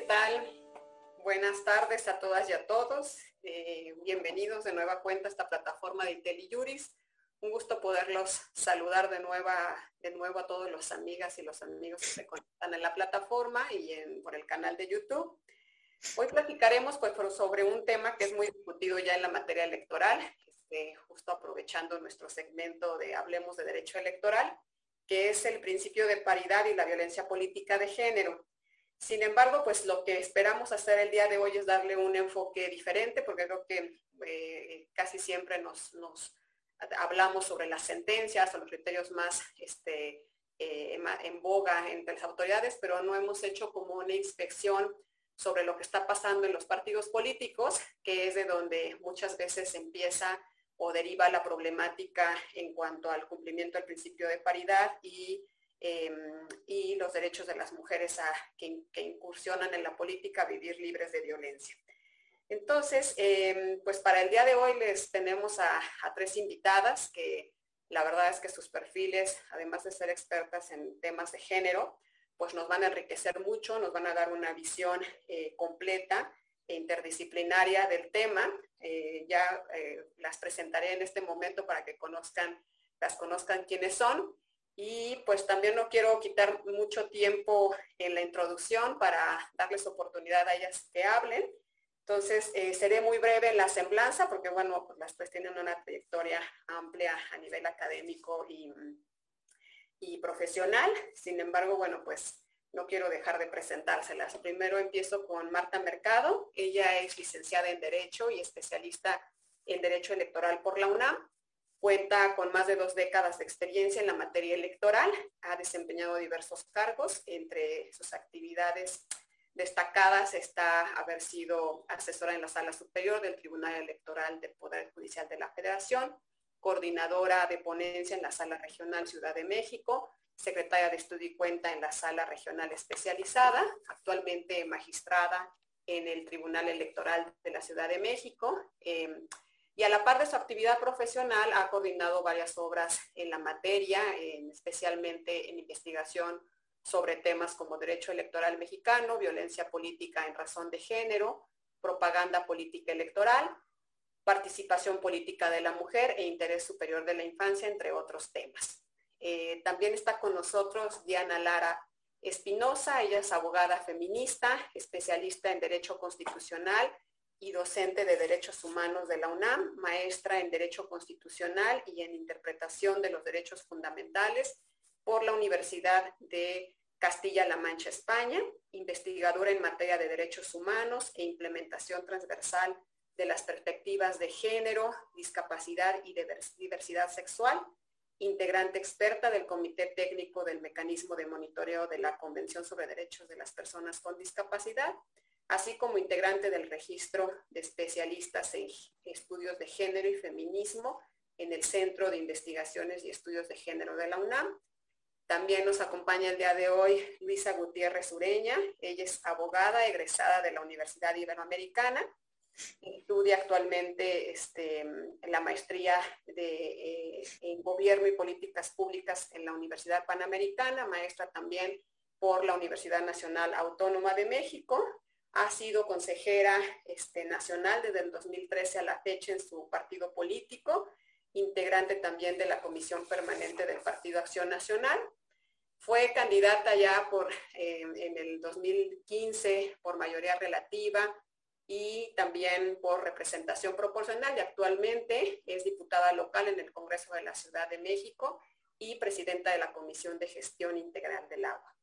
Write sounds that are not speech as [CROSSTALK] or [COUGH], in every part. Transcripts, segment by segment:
¿qué tal? Buenas tardes a todas y a todos. Eh, bienvenidos de nueva cuenta a esta plataforma de IntelliJuris. Un gusto poderlos saludar de, nueva, de nuevo a todos los amigas y los amigos que se conectan en la plataforma y en, por el canal de YouTube. Hoy platicaremos pues, sobre un tema que es muy discutido ya en la materia electoral, este, justo aprovechando nuestro segmento de Hablemos de Derecho Electoral, que es el principio de paridad y la violencia política de género. Sin embargo, pues lo que esperamos hacer el día de hoy es darle un enfoque diferente, porque creo que eh, casi siempre nos, hablamos sobre las sentencias o los criterios más este, eh, en boga entre las autoridades, pero no hemos hecho como una inspección sobre lo que está pasando en los partidos políticos, que es de donde muchas veces empieza o deriva la problemática en cuanto al cumplimiento del principio de paridad y Em, y los derechos de las mujeres a, que, incursionan en la política a vivir libres de violencia. Entonces, em, pues para el día de hoy les tenemos a, tres invitadas que la verdad es que sus perfiles, además de ser expertas en temas de género, pues nos van a enriquecer mucho, nos van a dar una visión eh, completa e interdisciplinaria del tema. Eh, ya eh, las presentaré en este momento para que conozcan, las conozcan quiénes son. Y pues también no quiero quitar mucho tiempo en la introducción para darles oportunidad a ellas que hablen. Entonces, eh, seré muy breve en la semblanza porque, bueno, pues las tres tienen una trayectoria amplia a nivel académico y, y profesional. Sin embargo, bueno, pues no quiero dejar de presentárselas. Primero empiezo con Marta Mercado. Ella es licenciada en Derecho y especialista en Derecho Electoral por la UNAM. Cuenta con más de dos décadas de experiencia en la materia electoral, ha desempeñado diversos cargos, entre sus actividades destacadas está haber sido asesora en la Sala Superior del Tribunal Electoral del Poder Judicial de la Federación, coordinadora de ponencia en la Sala Regional Ciudad de México, secretaria de Estudio y Cuenta en la Sala Regional Especializada, actualmente magistrada en el Tribunal Electoral de la Ciudad de México. Em, y a la par de su actividad profesional ha coordinado varias obras en la materia, especialmente en investigación sobre temas como derecho electoral mexicano, violencia política en razón de género, propaganda política electoral, participación política de la mujer e interés superior de la infancia, entre otros temas. Eh, también está con nosotros Diana Lara Espinosa, ella es abogada feminista, especialista en derecho constitucional y docente de Derechos Humanos de la UNAM, maestra en Derecho Constitucional y en Interpretación de los Derechos Fundamentales por la Universidad de Castilla-La Mancha, España, investigadora en materia de derechos humanos e implementación transversal de las perspectivas de género, discapacidad y diversidad sexual, integrante experta del Comité Técnico del Mecanismo de Monitoreo de la Convención sobre Derechos de las Personas con Discapacidad así como integrante del registro de especialistas en estudios de género y feminismo en el Centro de Investigaciones y Estudios de Género de la UNAM. También nos acompaña el día de hoy Luisa Gutiérrez Ureña. Ella es abogada egresada de la Universidad Iberoamericana. Estudia actualmente este, la maestría eh, en Gobierno y Políticas Públicas en la Universidad Panamericana, maestra también por la Universidad Nacional Autónoma de México ha sido consejera este, nacional desde el 2013 a la fecha en su partido político, integrante también de la Comisión Permanente del Partido Acción Nacional. Fue candidata ya por, eh, en el 2015 por mayoría relativa y también por representación proporcional y actualmente es diputada local en el Congreso de la Ciudad de México y presidenta de la Comisión de Gestión Integral del Agua.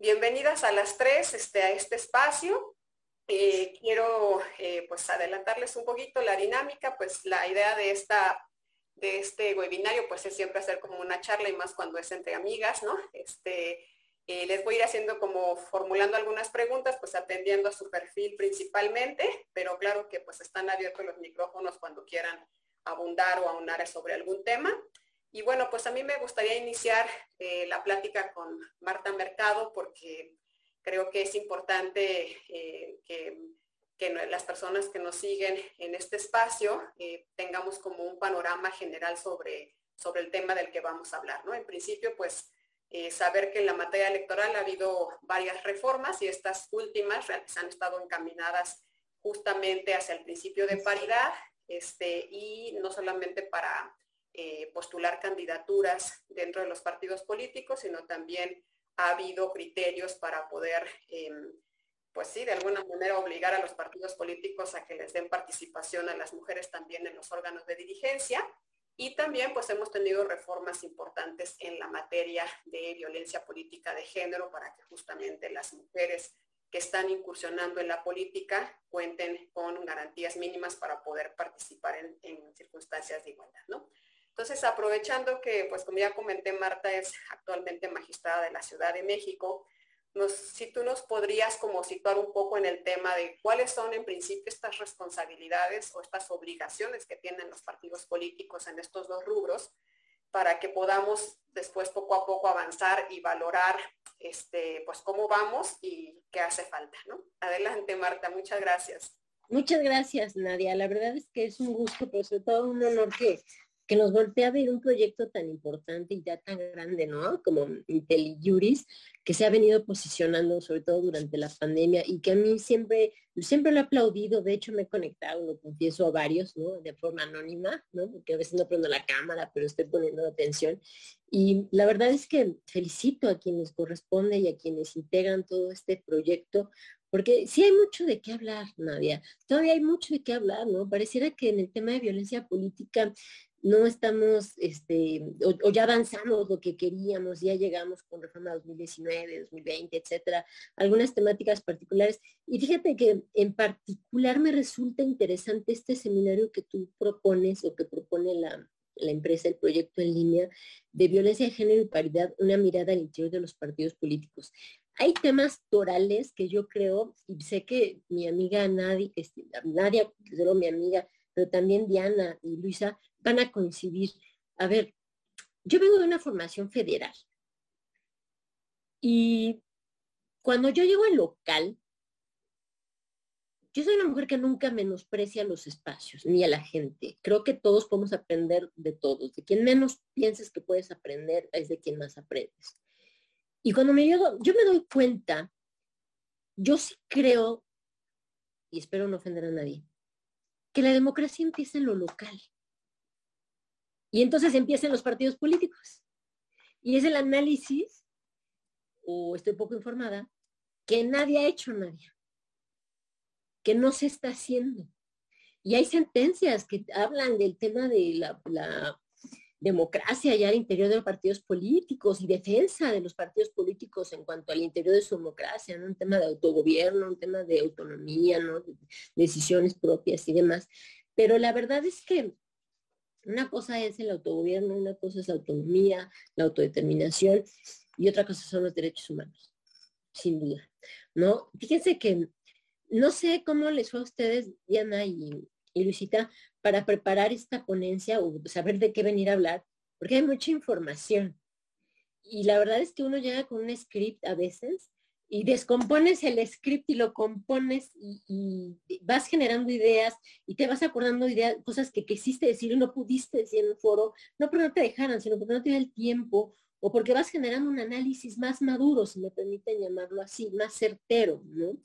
Bienvenidas a las tres este, a este espacio. Eh, quiero eh, pues adelantarles un poquito la dinámica, pues la idea de, esta, de este webinario pues es siempre hacer como una charla y más cuando es entre amigas, ¿no? Este, eh, les voy a ir haciendo como formulando algunas preguntas, pues atendiendo a su perfil principalmente, pero claro que pues están abiertos los micrófonos cuando quieran abundar o aunar sobre algún tema. Y bueno, pues a mí me gustaría iniciar eh, la plática con Marta Mercado porque creo que es importante eh, que, las personas que nos siguen en este espacio eh, tengamos como un panorama general sobre, sobre el tema del que vamos a hablar. ¿no? En principio, pues saber que en la materia electoral ha habido varias reformas y estas últimas han estado encaminadas justamente hacia el principio de paridad este, y no solamente para eh, postular candidaturas dentro de los partidos políticos, sino también ha habido criterios para poder, em, pues sí, de alguna manera obligar a los partidos políticos a que les den participación a las mujeres también en los órganos de dirigencia. Y también pues hemos tenido reformas importantes en la materia de violencia política de género para que justamente las mujeres que están incursionando en la política cuenten con garantías mínimas para poder participar en, circunstancias de igualdad, ¿no? Entonces, aprovechando que, pues como ya comenté, Marta es actualmente magistrada de la Ciudad de México, si tú nos podrías como situar un poco en el tema de cuáles son en principio estas responsabilidades o estas obligaciones que tienen los partidos políticos en estos dos rubros para que podamos después poco a poco avanzar y valorar este, pues cómo vamos y qué hace falta. Adelante, Marta, muchas gracias. Muchas gracias, Nadia. La verdad es que es un gusto, pero sobre todo un honor que que nos voltea a ver un proyecto tan importante y ya tan grande, ¿no? Como IntelliJuris, que se ha venido posicionando sobre todo durante la pandemia y que a mí siempre, siempre lo he aplaudido, de hecho me he conectado, lo confieso a varios, ¿no? De forma anónima, ¿no? Porque a veces no prendo la cámara, pero estoy poniendo atención. Y la verdad es que felicito a quienes corresponde y a quienes integran todo este proyecto, porque sí hay mucho de qué hablar, Nadia. Todavía hay mucho de qué hablar, ¿no? Pareciera que en el tema de violencia política no estamos, este, o, ya avanzamos lo que queríamos, ya llegamos con reforma 2019, 2020, etcétera, algunas temáticas particulares. Y fíjate que en particular me resulta interesante este seminario que tú propones o que propone la, la empresa, el proyecto en línea de violencia de género y paridad, una mirada al interior de los partidos políticos. Hay temas torales que yo creo, y sé que mi amiga Nadia, este, Nadia, mi amiga, pero también Diana y Luisa van a coincidir. A ver, yo vengo de una formación federal y cuando yo llego al local, yo soy una mujer que nunca menosprecia los espacios ni a la gente. Creo que todos podemos aprender de todos. De quien menos pienses que puedes aprender es de quien más aprendes. Y cuando me llego, yo me doy cuenta, yo sí creo, y espero no ofender a nadie, que la democracia empieza en lo local. Y entonces empiezan los partidos políticos. Y es el análisis, o estoy poco informada, que nadie ha hecho nadie, que no se está haciendo. Y hay sentencias que hablan del tema de la, democracia ya al interior de los partidos políticos y defensa de los partidos políticos en cuanto al interior de su democracia, ¿no? un tema de autogobierno, un tema de autonomía, ¿no? decisiones propias y demás. Pero la verdad es que una cosa es el autogobierno, una cosa es la autonomía, la autodeterminación y otra cosa son los derechos humanos, sin duda. ¿no? Fíjense que no sé cómo les fue a ustedes, Diana y, y Luisita, para preparar esta ponencia o saber de qué venir a hablar, porque hay mucha información. Y la verdad es que uno llega con un script a veces y descompones el script y lo compones y, vas generando ideas y te vas acordando de ideas, cosas que quisiste decir y no pudiste decir en un foro, no porque no te dejaran, sino porque no te el tiempo o porque vas generando un análisis más maduro, si me permiten llamarlo así, más certero, ¿no?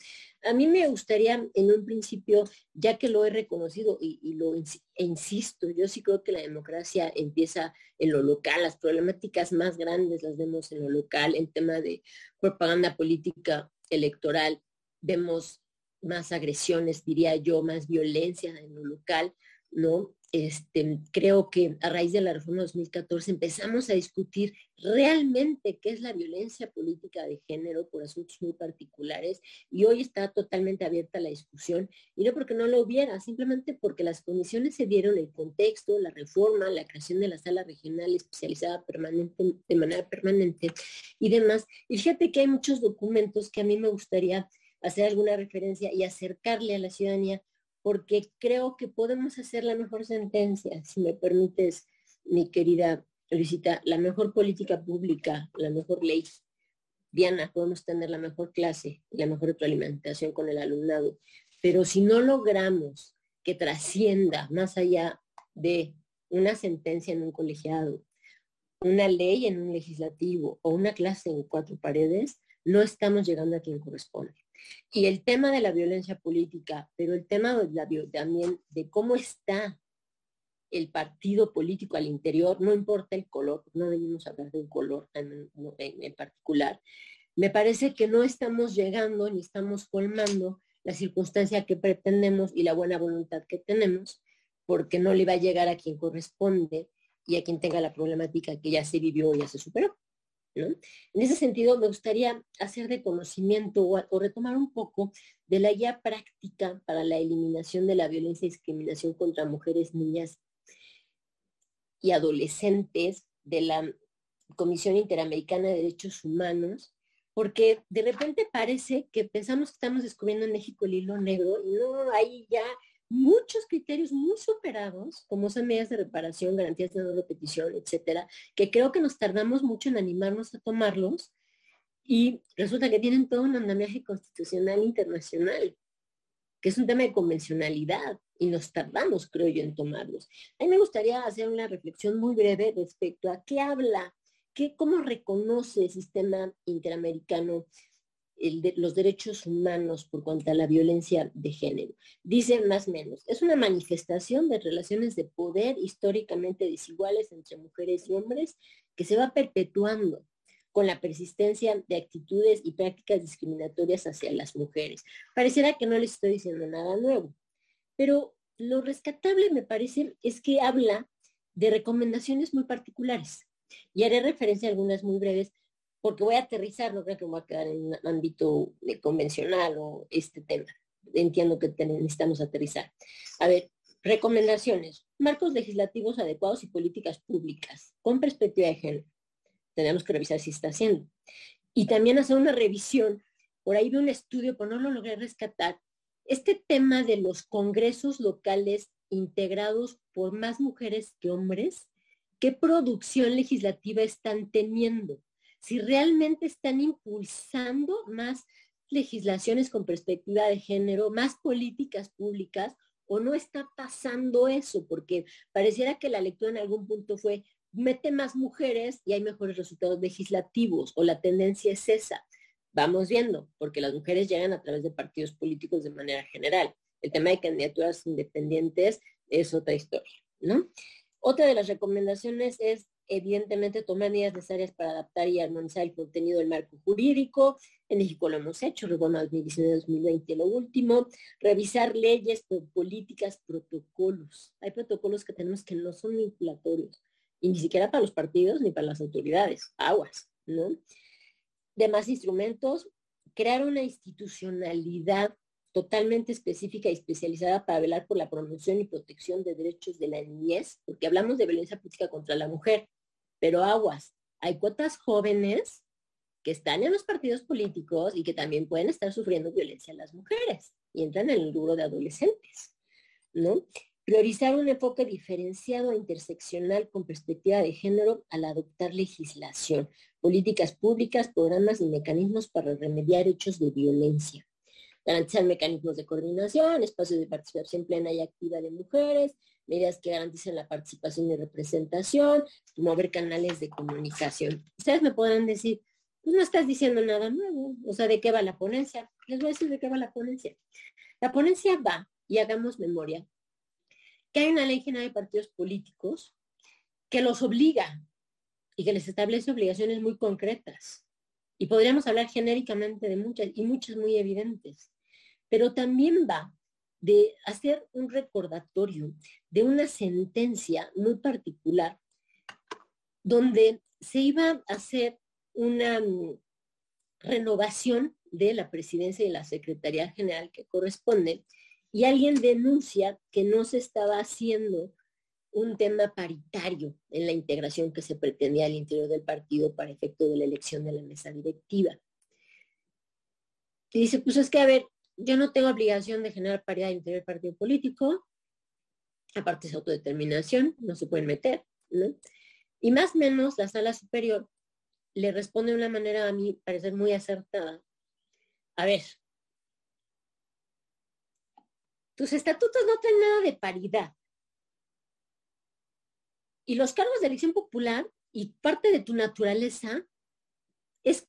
A mí me gustaría en un principio, ya que lo he reconocido y, lo e insisto, yo sí creo que la democracia empieza en lo local, las problemáticas más grandes las vemos en lo local, en tema de propaganda política electoral, vemos más agresiones, diría yo, más violencia en lo local, ¿no? Este, creo que a raíz de la reforma 2014 empezamos a discutir realmente qué es la violencia política de género por asuntos muy particulares y hoy está totalmente abierta la discusión y no porque no lo hubiera, simplemente porque las condiciones se dieron, el contexto, la reforma, la creación de la sala regional especializada de manera permanente y demás. Y fíjate que hay muchos documentos que a mí me gustaría hacer alguna referencia y acercarle a la ciudadanía porque creo que podemos hacer la mejor sentencia, si me permites, mi querida Luisita, la mejor política pública, la mejor ley. Diana, podemos tener la mejor clase y la mejor retroalimentación con el alumnado, pero si no logramos que trascienda más allá de una sentencia en un colegiado una ley en un legislativo o una clase en cuatro paredes, no estamos llegando a quien corresponde. Y el tema de la violencia política, pero el tema también de cómo está el partido político al interior, no importa el color, no venimos hablar de un color en, en particular, me parece que no estamos llegando ni estamos colmando la circunstancia que pretendemos y la buena voluntad que tenemos, porque no le va a llegar a quien corresponde y a quien tenga la problemática que ya se vivió y ya se superó. En ese sentido, me gustaría hacer de conocimiento o, retomar un poco de la guía práctica para la eliminación de la violencia y discriminación contra mujeres, niñas y adolescentes de la Comisión Interamericana de Derechos Humanos, porque de repente parece que pensamos que estamos descubriendo en México el hilo negro y no, hay ya muchos criterios muy superados, como son medidas de reparación, garantías de no repetición, etcétera, que creo que nos tardamos mucho en animarnos a tomarlos y resulta que tienen todo un andamiaje constitucional internacional, que es un tema de convencionalidad y nos tardamos, creo yo, en tomarlos. A mí me gustaría hacer una reflexión muy breve respecto a qué habla, qué, cómo reconoce el sistema interamericano los derechos humanos por cuanto a la violencia de género. Dice más o menos, es una manifestación de relaciones de poder históricamente desiguales entre mujeres y hombres que se va perpetuando con la persistencia de actitudes y prácticas discriminatorias hacia las mujeres. Pareciera que no les estoy diciendo nada nuevo, pero lo rescatable me parece es que habla de recomendaciones muy particulares. Y haré referencia a algunas muy breves porque voy a aterrizar, no creo que me voy a quedar en un ámbito convencional o este tema. Entiendo que necesitamos aterrizar. A ver, recomendaciones. Marcos legislativos adecuados y políticas públicas con perspectiva de género. Tenemos que revisar si está haciendo. Y también hacer una revisión. Por ahí de un estudio, pero no lo logré rescatar. Este tema de los congresos locales integrados por más mujeres que hombres, ¿qué producción legislativa están teniendo? Si realmente están impulsando más legislaciones con perspectiva de género, más políticas públicas, o no está pasando eso, porque pareciera que la lectura en algún punto fue, mete más mujeres y hay mejores resultados legislativos, o la tendencia es esa. Vamos viendo, porque las mujeres llegan a través de partidos políticos de manera general. El tema de candidaturas independientes es otra historia, ¿no? Otra de las recomendaciones es evidentemente tomar medidas necesarias para adaptar y armonizar el contenido del marco jurídico. En México lo hemos hecho, reforma 2019-2020 lo último, revisar leyes, políticas, protocolos. Hay protocolos que tenemos que no son vinculatorios, y ni siquiera para los partidos ni para las autoridades, aguas, ¿no? Demás instrumentos, crear una institucionalidad totalmente específica y especializada para velar por la promoción y protección de derechos de la niñez, porque hablamos de violencia política contra la mujer, pero aguas, hay cuotas jóvenes que están en los partidos políticos y que también pueden estar sufriendo violencia a las mujeres y entran en el duro de adolescentes, ¿no? Priorizar un enfoque diferenciado e interseccional con perspectiva de género al adoptar legislación, políticas públicas, programas y mecanismos para remediar hechos de violencia garantizar mecanismos de coordinación, espacios de participación plena y activa de mujeres, medidas que garanticen la participación y representación, mover canales de comunicación. Ustedes me podrán decir, pues no estás diciendo nada nuevo, o sea, ¿de qué va la ponencia? Les voy a decir de qué va la ponencia. La ponencia va, y hagamos memoria, que hay una ley general de partidos políticos que los obliga y que les establece obligaciones muy concretas. Y podríamos hablar genéricamente de muchas, y muchas muy evidentes pero también va de hacer un recordatorio de una sentencia muy particular donde se iba a hacer una mm, renovación de la presidencia y la Secretaría General que corresponde y alguien denuncia que no se estaba haciendo un tema paritario en la integración que se pretendía al interior del partido para efecto de la elección de la mesa directiva. Y dice, pues es que, a ver, yo no tengo obligación de generar paridad interior del partido político, aparte es autodeterminación, no se pueden meter, ¿no? Y más o menos la sala superior le responde de una manera a mí parecer muy acertada. A ver, tus estatutos no tienen nada de paridad. Y los cargos de elección popular y parte de tu naturaleza es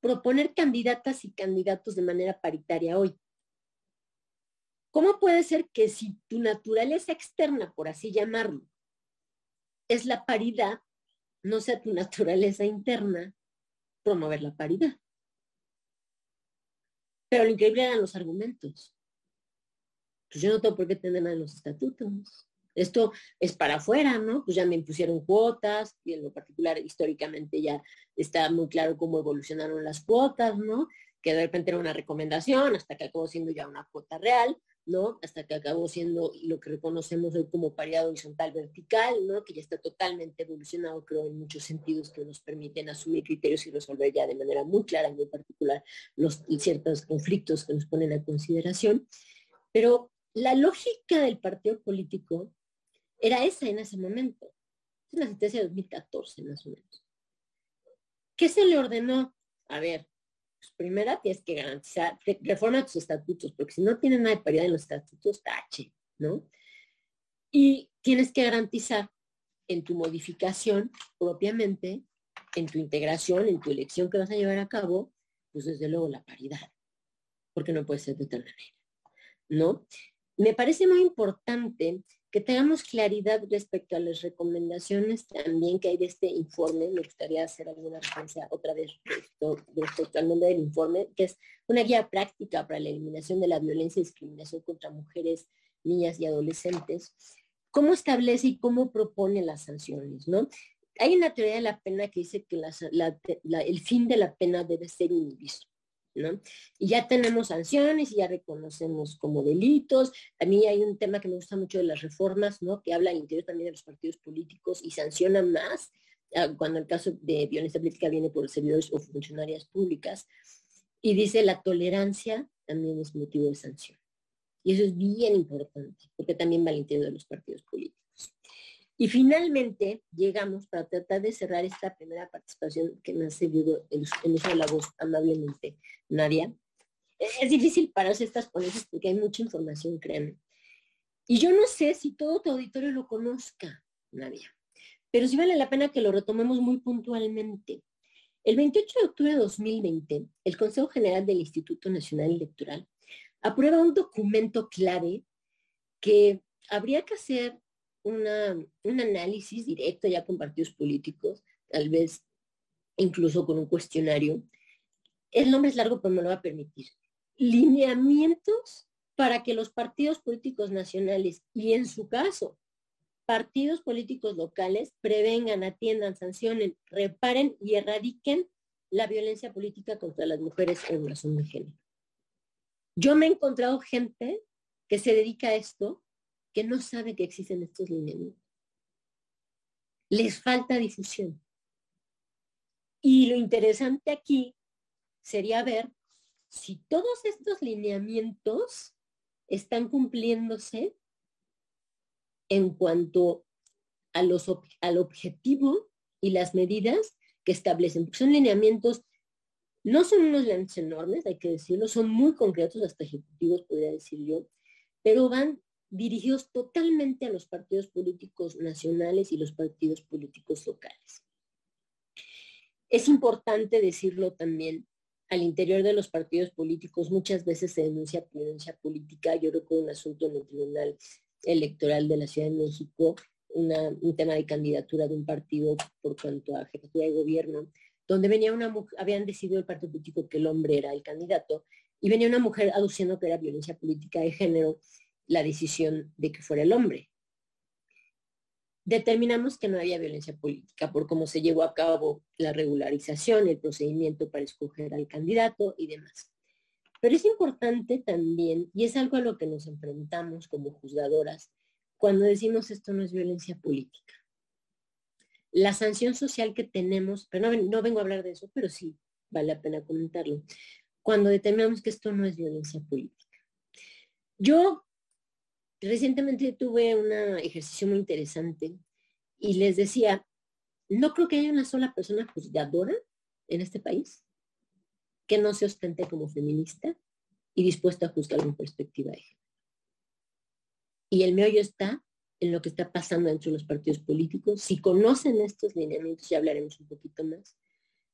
proponer candidatas y candidatos de manera paritaria hoy. ¿Cómo puede ser que si tu naturaleza externa, por así llamarlo, es la paridad, no sea tu [LAUGHS] naturaleza interna promover la paridad? Pero lo increíble eran los argumentos. Pues yo no tengo por qué tener nada en los estatutos. Esto es para afuera, ¿no? Pues ya me impusieron cuotas y en lo particular históricamente ya está muy claro cómo evolucionaron las cuotas, ¿no? Que de repente era una recomendación hasta que acabó siendo ya una cuota real, ¿no? Hasta que acabó siendo lo que reconocemos hoy como paridad horizontal vertical, ¿no? Que ya está totalmente evolucionado, creo, en muchos sentidos que nos permiten asumir criterios y resolver ya de manera muy clara y muy particular los ciertos conflictos que nos ponen a consideración. Pero la lógica del partido político era esa en ese momento. Es una sentencia de 2014 más o menos. ¿Qué se le ordenó? A ver, pues primera tienes que garantizar, reforma tus estatutos, porque si no tienen nada de paridad en los estatutos, tache, ¿no? Y tienes que garantizar en tu modificación propiamente, en tu integración, en tu elección que vas a llevar a cabo, pues desde luego la paridad, porque no puede ser de tal manera, ¿no? Me parece muy importante que tengamos claridad respecto a las recomendaciones también que hay de este informe. Me gustaría hacer alguna referencia otra vez respecto, al nombre del informe, que es una guía práctica para la eliminación de la violencia y discriminación contra mujeres, niñas y adolescentes. ¿Cómo establece y cómo propone las sanciones? ¿no? Hay una teoría de la pena que dice que el fin de la pena debe ser inhibido. Y ya tenemos sanciones y ya reconocemos como delitos. A mí hay un tema que me gusta mucho de las reformas, ¿no? Que habla al interior también de los partidos políticos y sanciona más ah, cuando el caso de violencia política viene por servidores o funcionarias públicas. Y dice la tolerancia también es motivo de sanción. Y eso es bien importante, porque también va al interior de los partidos políticos. Y finalmente llegamos para tratar de cerrar esta primera participación que me ha servido en uso de la voz amablemente, Nadia. Es difícil pararse estas ponencias porque hay mucha información, créanme. Y yo no sé si todo tu auditorio lo conozca, Nadia, pero sí vale la pena que lo retomemos muy puntualmente. El 28 de octubre de 2020, el Consejo General del Instituto Nacional Electoral aprueba un documento clave que habría que hacer un análisis directo ya con partidos políticos, tal vez incluso con un cuestionario. El nombre es largo, pero me lo va a permitir. Lineamientos para que los partidos políticos nacionales y en su caso partidos políticos locales prevengan, atiendan, sancionen, reparen y erradiquen la violencia política contra las mujeres en razón de género. Yo me he encontrado gente que se dedica a esto que no sabe que existen estos lineamientos. Les falta difusión. Y lo interesante aquí sería ver si todos estos lineamientos están cumpliéndose en cuanto a los, al objetivo y las medidas que establecen. Son lineamientos, no son unos lineamientos enormes, hay que decirlo, son muy concretos, hasta ejecutivos, podría decir yo, pero van dirigidos totalmente a los partidos políticos nacionales y los partidos políticos locales. Es importante decirlo también, al interior de los partidos políticos muchas veces se denuncia violencia política. Yo recuerdo un asunto en el Tribunal Electoral de la Ciudad de México, un tema de candidatura de un partido por cuanto a jefatura de gobierno, donde venía una habían decidido el partido político que el hombre era el candidato, y venía una mujer aduciendo que era violencia política de género la decisión de que fuera el hombre. Determinamos que no había violencia política por cómo se llevó a cabo la regularización, el procedimiento para escoger al candidato y demás. Pero es importante también, y es algo a lo que nos enfrentamos como juzgadoras, cuando decimos esto no es violencia política. La sanción social que tenemos, pero no, no vengo a hablar de eso, pero sí vale la pena comentarlo, cuando determinamos que esto no es violencia política. Yo Recientemente tuve un ejercicio muy interesante y les decía, no creo que haya una sola persona juzgadora en este país que no se ostente como feminista y dispuesta a juzgar con perspectiva de género. Y el meollo está en lo que está pasando dentro de los partidos políticos, si conocen estos lineamientos, ya hablaremos un poquito más,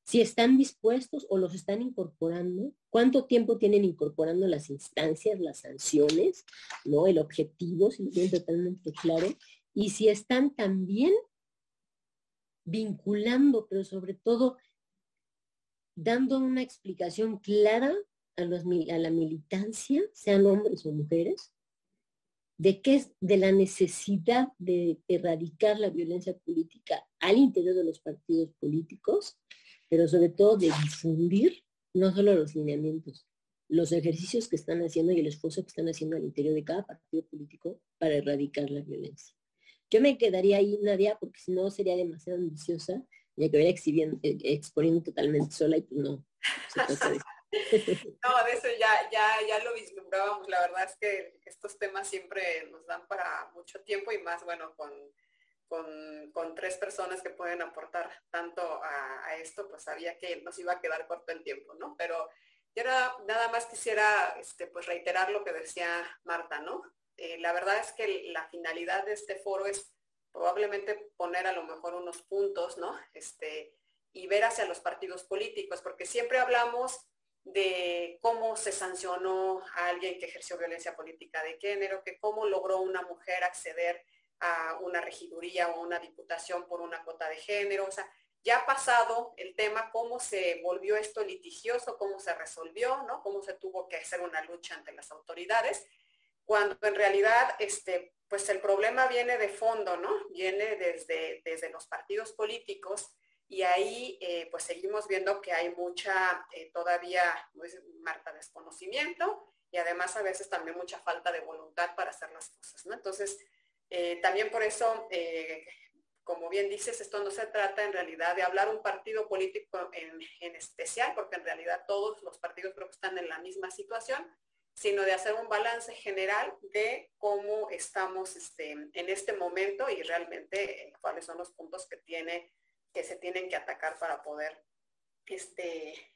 si están dispuestos o los están incorporando, cuánto tiempo tienen incorporando las instancias, las sanciones, ¿no? El objetivo, si lo tienen totalmente claro, y si están también vinculando, pero sobre todo dando una explicación clara a, los, a la militancia, sean hombres o mujeres, de qué es de la necesidad de erradicar la violencia política al interior de los partidos políticos pero sobre todo de difundir no solo los lineamientos, los ejercicios que están haciendo y el esfuerzo que están haciendo al interior de cada partido político para erradicar la violencia. Yo me quedaría ahí, Nadia, porque si no sería demasiado ambiciosa, ya que exhibiendo, eh, exponiendo totalmente sola y pues no. [LAUGHS] no, de eso ya, ya, ya lo vislumbrábamos. La verdad es que estos temas siempre nos dan para mucho tiempo y más, bueno, con con, tres personas que pueden aportar tanto a, esto, pues sabía que nos iba a quedar corto el tiempo, ¿no? Pero yo nada más quisiera este, pues reiterar lo que decía Marta, ¿no? Eh, la verdad es que la finalidad de este foro es probablemente poner a lo mejor unos puntos, ¿no? Este, y ver hacia los partidos políticos, porque siempre hablamos de cómo se sancionó a alguien que ejerció violencia política de género, que cómo logró una mujer acceder a una regiduría o una diputación por una cuota de género. O sea, ya ha pasado el tema, cómo se volvió esto litigioso, cómo se resolvió, ¿no? Cómo se tuvo que hacer una lucha ante las autoridades, cuando en realidad, este, pues el problema viene de fondo, ¿no? Viene desde, desde los partidos políticos y ahí eh, pues seguimos viendo que hay mucha eh, todavía, pues, marca desconocimiento y además a veces también mucha falta de voluntad para hacer las cosas, ¿no? Entonces, eh, también por eso, eh, como bien dices, esto no se trata en realidad de hablar un partido político en, especial, porque en realidad todos los partidos creo que están en la misma situación, sino de hacer un balance general de cómo estamos este, en este momento y realmente eh, cuáles son los puntos que, tiene, que se tienen que atacar para poder este,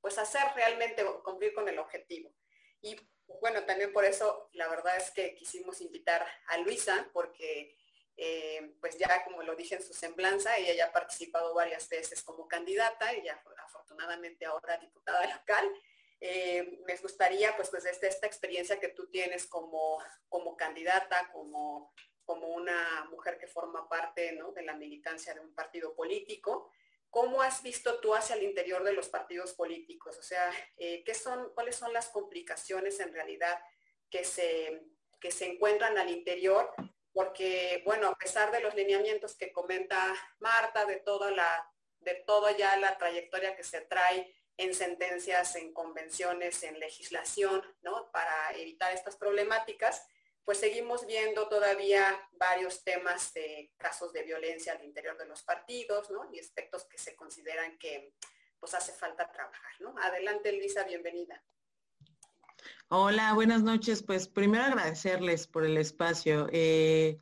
pues hacer realmente cumplir con el objetivo. Y bueno, también por eso la verdad es que quisimos invitar a Luisa porque eh, pues ya como lo dije en su semblanza, ella ya ha participado varias veces como candidata, ella afortunadamente ahora diputada local. Eh, me gustaría pues, pues esta experiencia que tú tienes como, como candidata, como, como una mujer que forma parte de la militancia de un partido político, ¿Cómo has visto tú hacia el interior de los partidos políticos? O sea, eh, ¿qué son, ¿cuáles son las complicaciones en realidad que se, que se encuentran al interior? Porque, bueno, a pesar de los lineamientos que comenta Marta, de toda la, de toda ya la trayectoria que se trae en sentencias, en convenciones, en legislación, ¿no? Para evitar estas problemáticas, pues seguimos viendo todavía varios temas de casos de violencia al interior de los partidos, ¿no? Y aspectos que se consideran que pues hace falta trabajar, ¿no? Adelante, Luisa, bienvenida. Hola, buenas noches. Pues primero agradecerles por el espacio. Eh,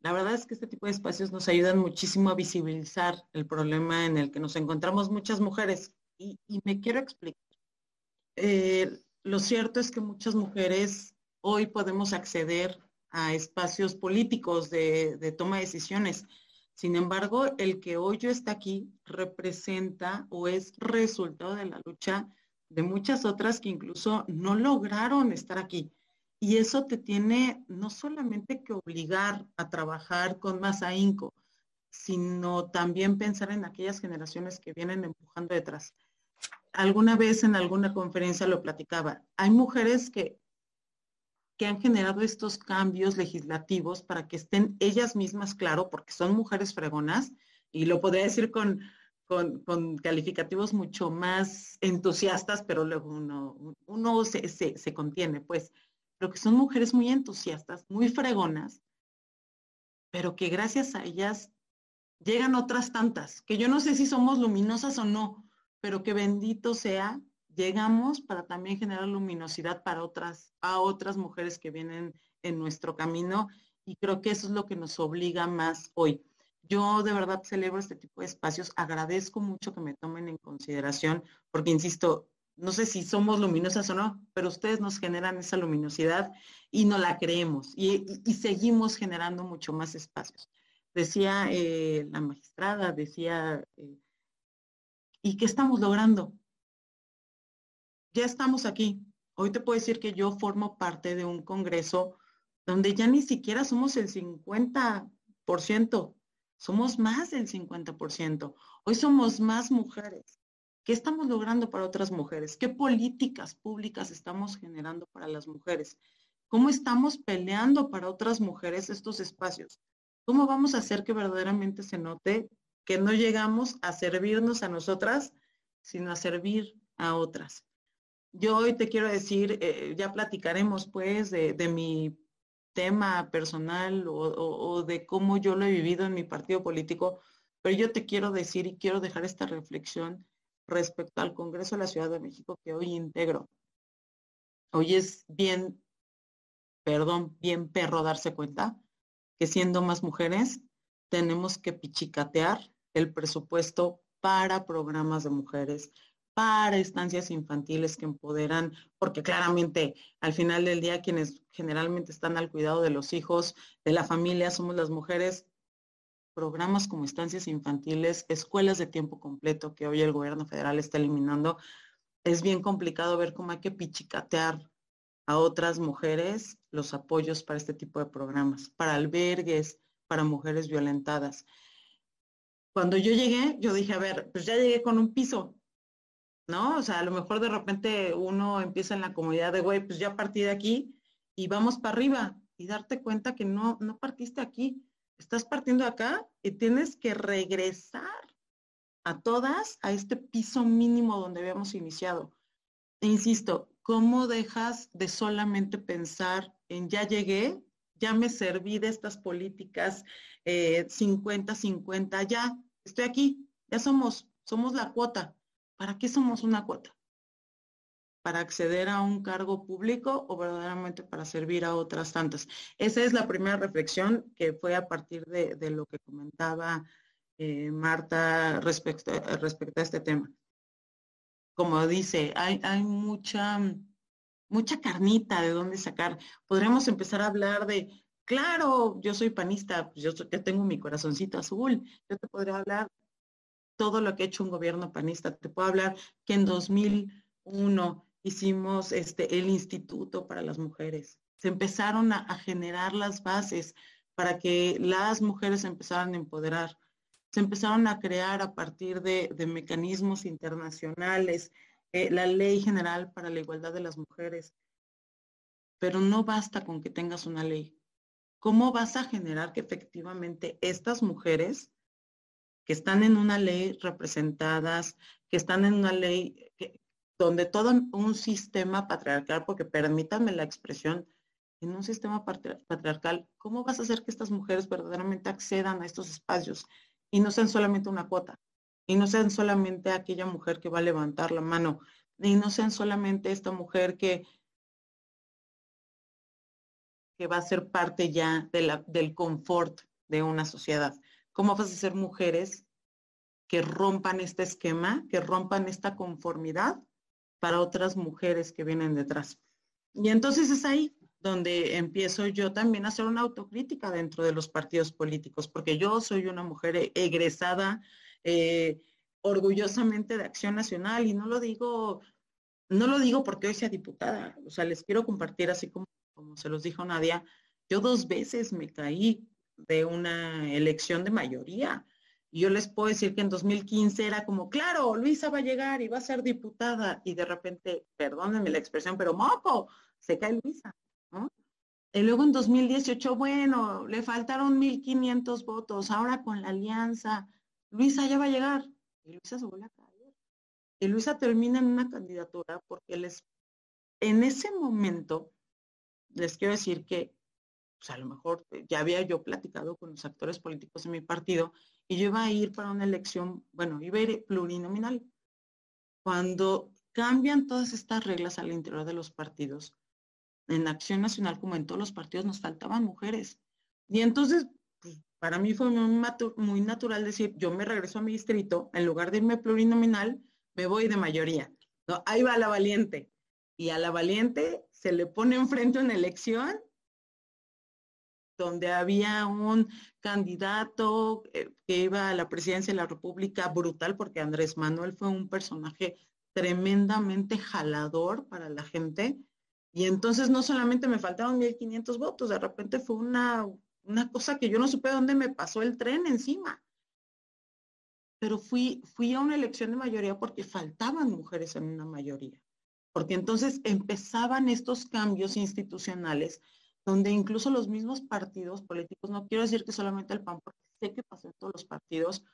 la verdad es que este tipo de espacios nos ayudan muchísimo a visibilizar el problema en el que nos encontramos muchas mujeres. Y, me quiero explicar. Eh, lo cierto es que muchas mujeres hoy podemos acceder a espacios políticos de, toma de decisiones. Sin embargo, el que hoy yo esté aquí representa o es resultado de la lucha de muchas otras que incluso no lograron estar aquí. Y eso te tiene no solamente que obligar a trabajar con más ahínco, sino también pensar en aquellas generaciones que vienen empujando detrás. Alguna vez en alguna conferencia lo platicaba. Hay mujeres que que han generado estos cambios legislativos para que estén ellas mismas, claro, porque son mujeres fregonas, y lo podría decir con, con, calificativos mucho más entusiastas, pero luego uno, uno se, se, contiene, pues, pero que son mujeres muy entusiastas, muy fregonas, pero que gracias a ellas llegan otras tantas, que yo no sé si somos luminosas o no, pero que bendito sea llegamos para también generar luminosidad para otras, a otras mujeres que vienen en nuestro camino y creo que eso es lo que nos obliga más hoy. Yo de verdad celebro este tipo de espacios, agradezco mucho que me tomen en consideración, porque insisto, no sé si somos luminosas o no, pero ustedes nos generan esa luminosidad y no la creemos y, seguimos generando mucho más espacios. Decía eh, la magistrada, decía, eh, ¿y qué estamos logrando? Ya estamos aquí. Hoy te puedo decir que yo formo parte de un congreso donde ya ni siquiera somos el 50%, somos más del 50%. Hoy somos más mujeres. ¿Qué estamos logrando para otras mujeres? ¿Qué políticas públicas estamos generando para las mujeres? ¿Cómo estamos peleando para otras mujeres estos espacios? ¿Cómo vamos a hacer que verdaderamente se note que no llegamos a servirnos a nosotras, sino a servir a otras? Yo hoy te quiero decir, eh, ya platicaremos pues de, mi tema personal o de cómo yo lo he vivido en mi partido político, pero yo te quiero decir y quiero dejar esta reflexión respecto al Congreso de la Ciudad de México que hoy integro. Hoy es bien, perdón, bien perro darse cuenta que siendo más mujeres tenemos que pichicatear el presupuesto para programas de mujeres, para estancias infantiles que empoderan, porque claramente al final del día quienes generalmente están al cuidado de los hijos, de la familia, somos las mujeres, programas como estancias infantiles, escuelas de tiempo completo que hoy el gobierno federal está eliminando, es bien complicado ver cómo hay que pichicatear a otras mujeres los apoyos para este tipo de programas, para albergues, para mujeres violentadas. Cuando yo llegué, yo dije, a ver, pues ya llegué con un piso, ¿no? O sea, a lo mejor de repente uno empieza en la comunidad de, güey, pues ya partí de aquí y vamos para arriba y darte cuenta que no, no partiste aquí, estás partiendo acá y tienes que regresar a todas a este piso mínimo donde habíamos iniciado. E insisto, ¿cómo dejas de solamente pensar en ya llegué, ya me serví de estas políticas 50-50, eh, ya estoy aquí, ya somos, somos la cuota. ¿Para qué somos una cuota? para acceder a un cargo público o verdaderamente para servir a otras tantas. Esa es la primera reflexión que fue a partir de, lo que comentaba eh, Marta respecto, a este tema. Como dice, hay, mucha, mucha carnita de dónde sacar. Podremos empezar a hablar de, claro, yo soy panista, pues yo, yo tengo mi corazoncito azul, yo te podría hablar todo lo que ha hecho un gobierno panista. Te puedo hablar que en 2001 hicimos este, el Instituto para las Mujeres. Se empezaron a, generar las bases para que las mujeres empezaran a empoderar. Se empezaron a crear a partir de, mecanismos internacionales, eh, la Ley General para la Igualdad de las Mujeres. Pero no basta con que tengas una ley. ¿Cómo vas a generar que efectivamente estas mujeres que están en una ley representadas, que están en una ley, donde todo un sistema patriarcal, porque permítanme la expresión, en un sistema patriarcal, ¿cómo vas a hacer que estas mujeres verdaderamente accedan a estos espacios y no sean solamente una cuota? Y no sean solamente aquella mujer que va a levantar la mano, y no sean solamente esta mujer que, que va a ser parte ya del confort de una sociedad. ¿Cómo vas a ser mujeres que rompan este esquema, que rompan esta conformidad para otras mujeres que vienen detrás. Y entonces es ahí donde empiezo yo también a hacer una autocrítica dentro de los partidos políticos, porque yo soy una mujer e-, egresada eh, orgullosamente de Acción Nacional y no lo digo, no lo digo porque hoy sea diputada, o sea, les quiero compartir así como, como se los dijo Nadia, yo dos veces me caí de una elección de mayoría. Y yo les puedo decir que en 2015 era como, claro, Luisa va a llegar y va a ser diputada. Y de repente, perdónenme la expresión, pero moco, se cae Luisa. Y luego en 2018, bueno, le faltaron 1.500 votos. Ahora con la alianza, Luisa ya va a llegar. Y Luisa se vuelve a caer. Y Luisa termina en una candidatura porque les, en ese momento, les quiero decir que, pues a lo mejor ya había yo platicado con los actores políticos de mi partido y yo iba a ir para una elección, bueno, iba a ir plurinominal. Cuando cambian todas estas reglas al interior de los partidos, en Acción Nacional como en todos los partidos nos faltaban mujeres. Y entonces, pues, para mí fue muy, natural decir, yo me regreso a mi distrito, en lugar de irme plurinominal, me voy de mayoría. No, ahí va la valiente. Y a la valiente se le pone enfrente una elección donde había un candidato eh, que iba a la presidencia de la República brutal, porque Andrés Manuel fue un personaje tremendamente jalador para la gente. Y entonces no solamente me faltaron 1.500 votos, de repente fue una, una cosa que yo no supe dónde me pasó el tren encima. Pero fui, fui a una elección de mayoría porque faltaban mujeres en una mayoría. Porque entonces empezaban estos cambios institucionales donde incluso los mismos partidos políticos, no quiero decir que solamente el PAN, porque sé que pasó en todos los partidos,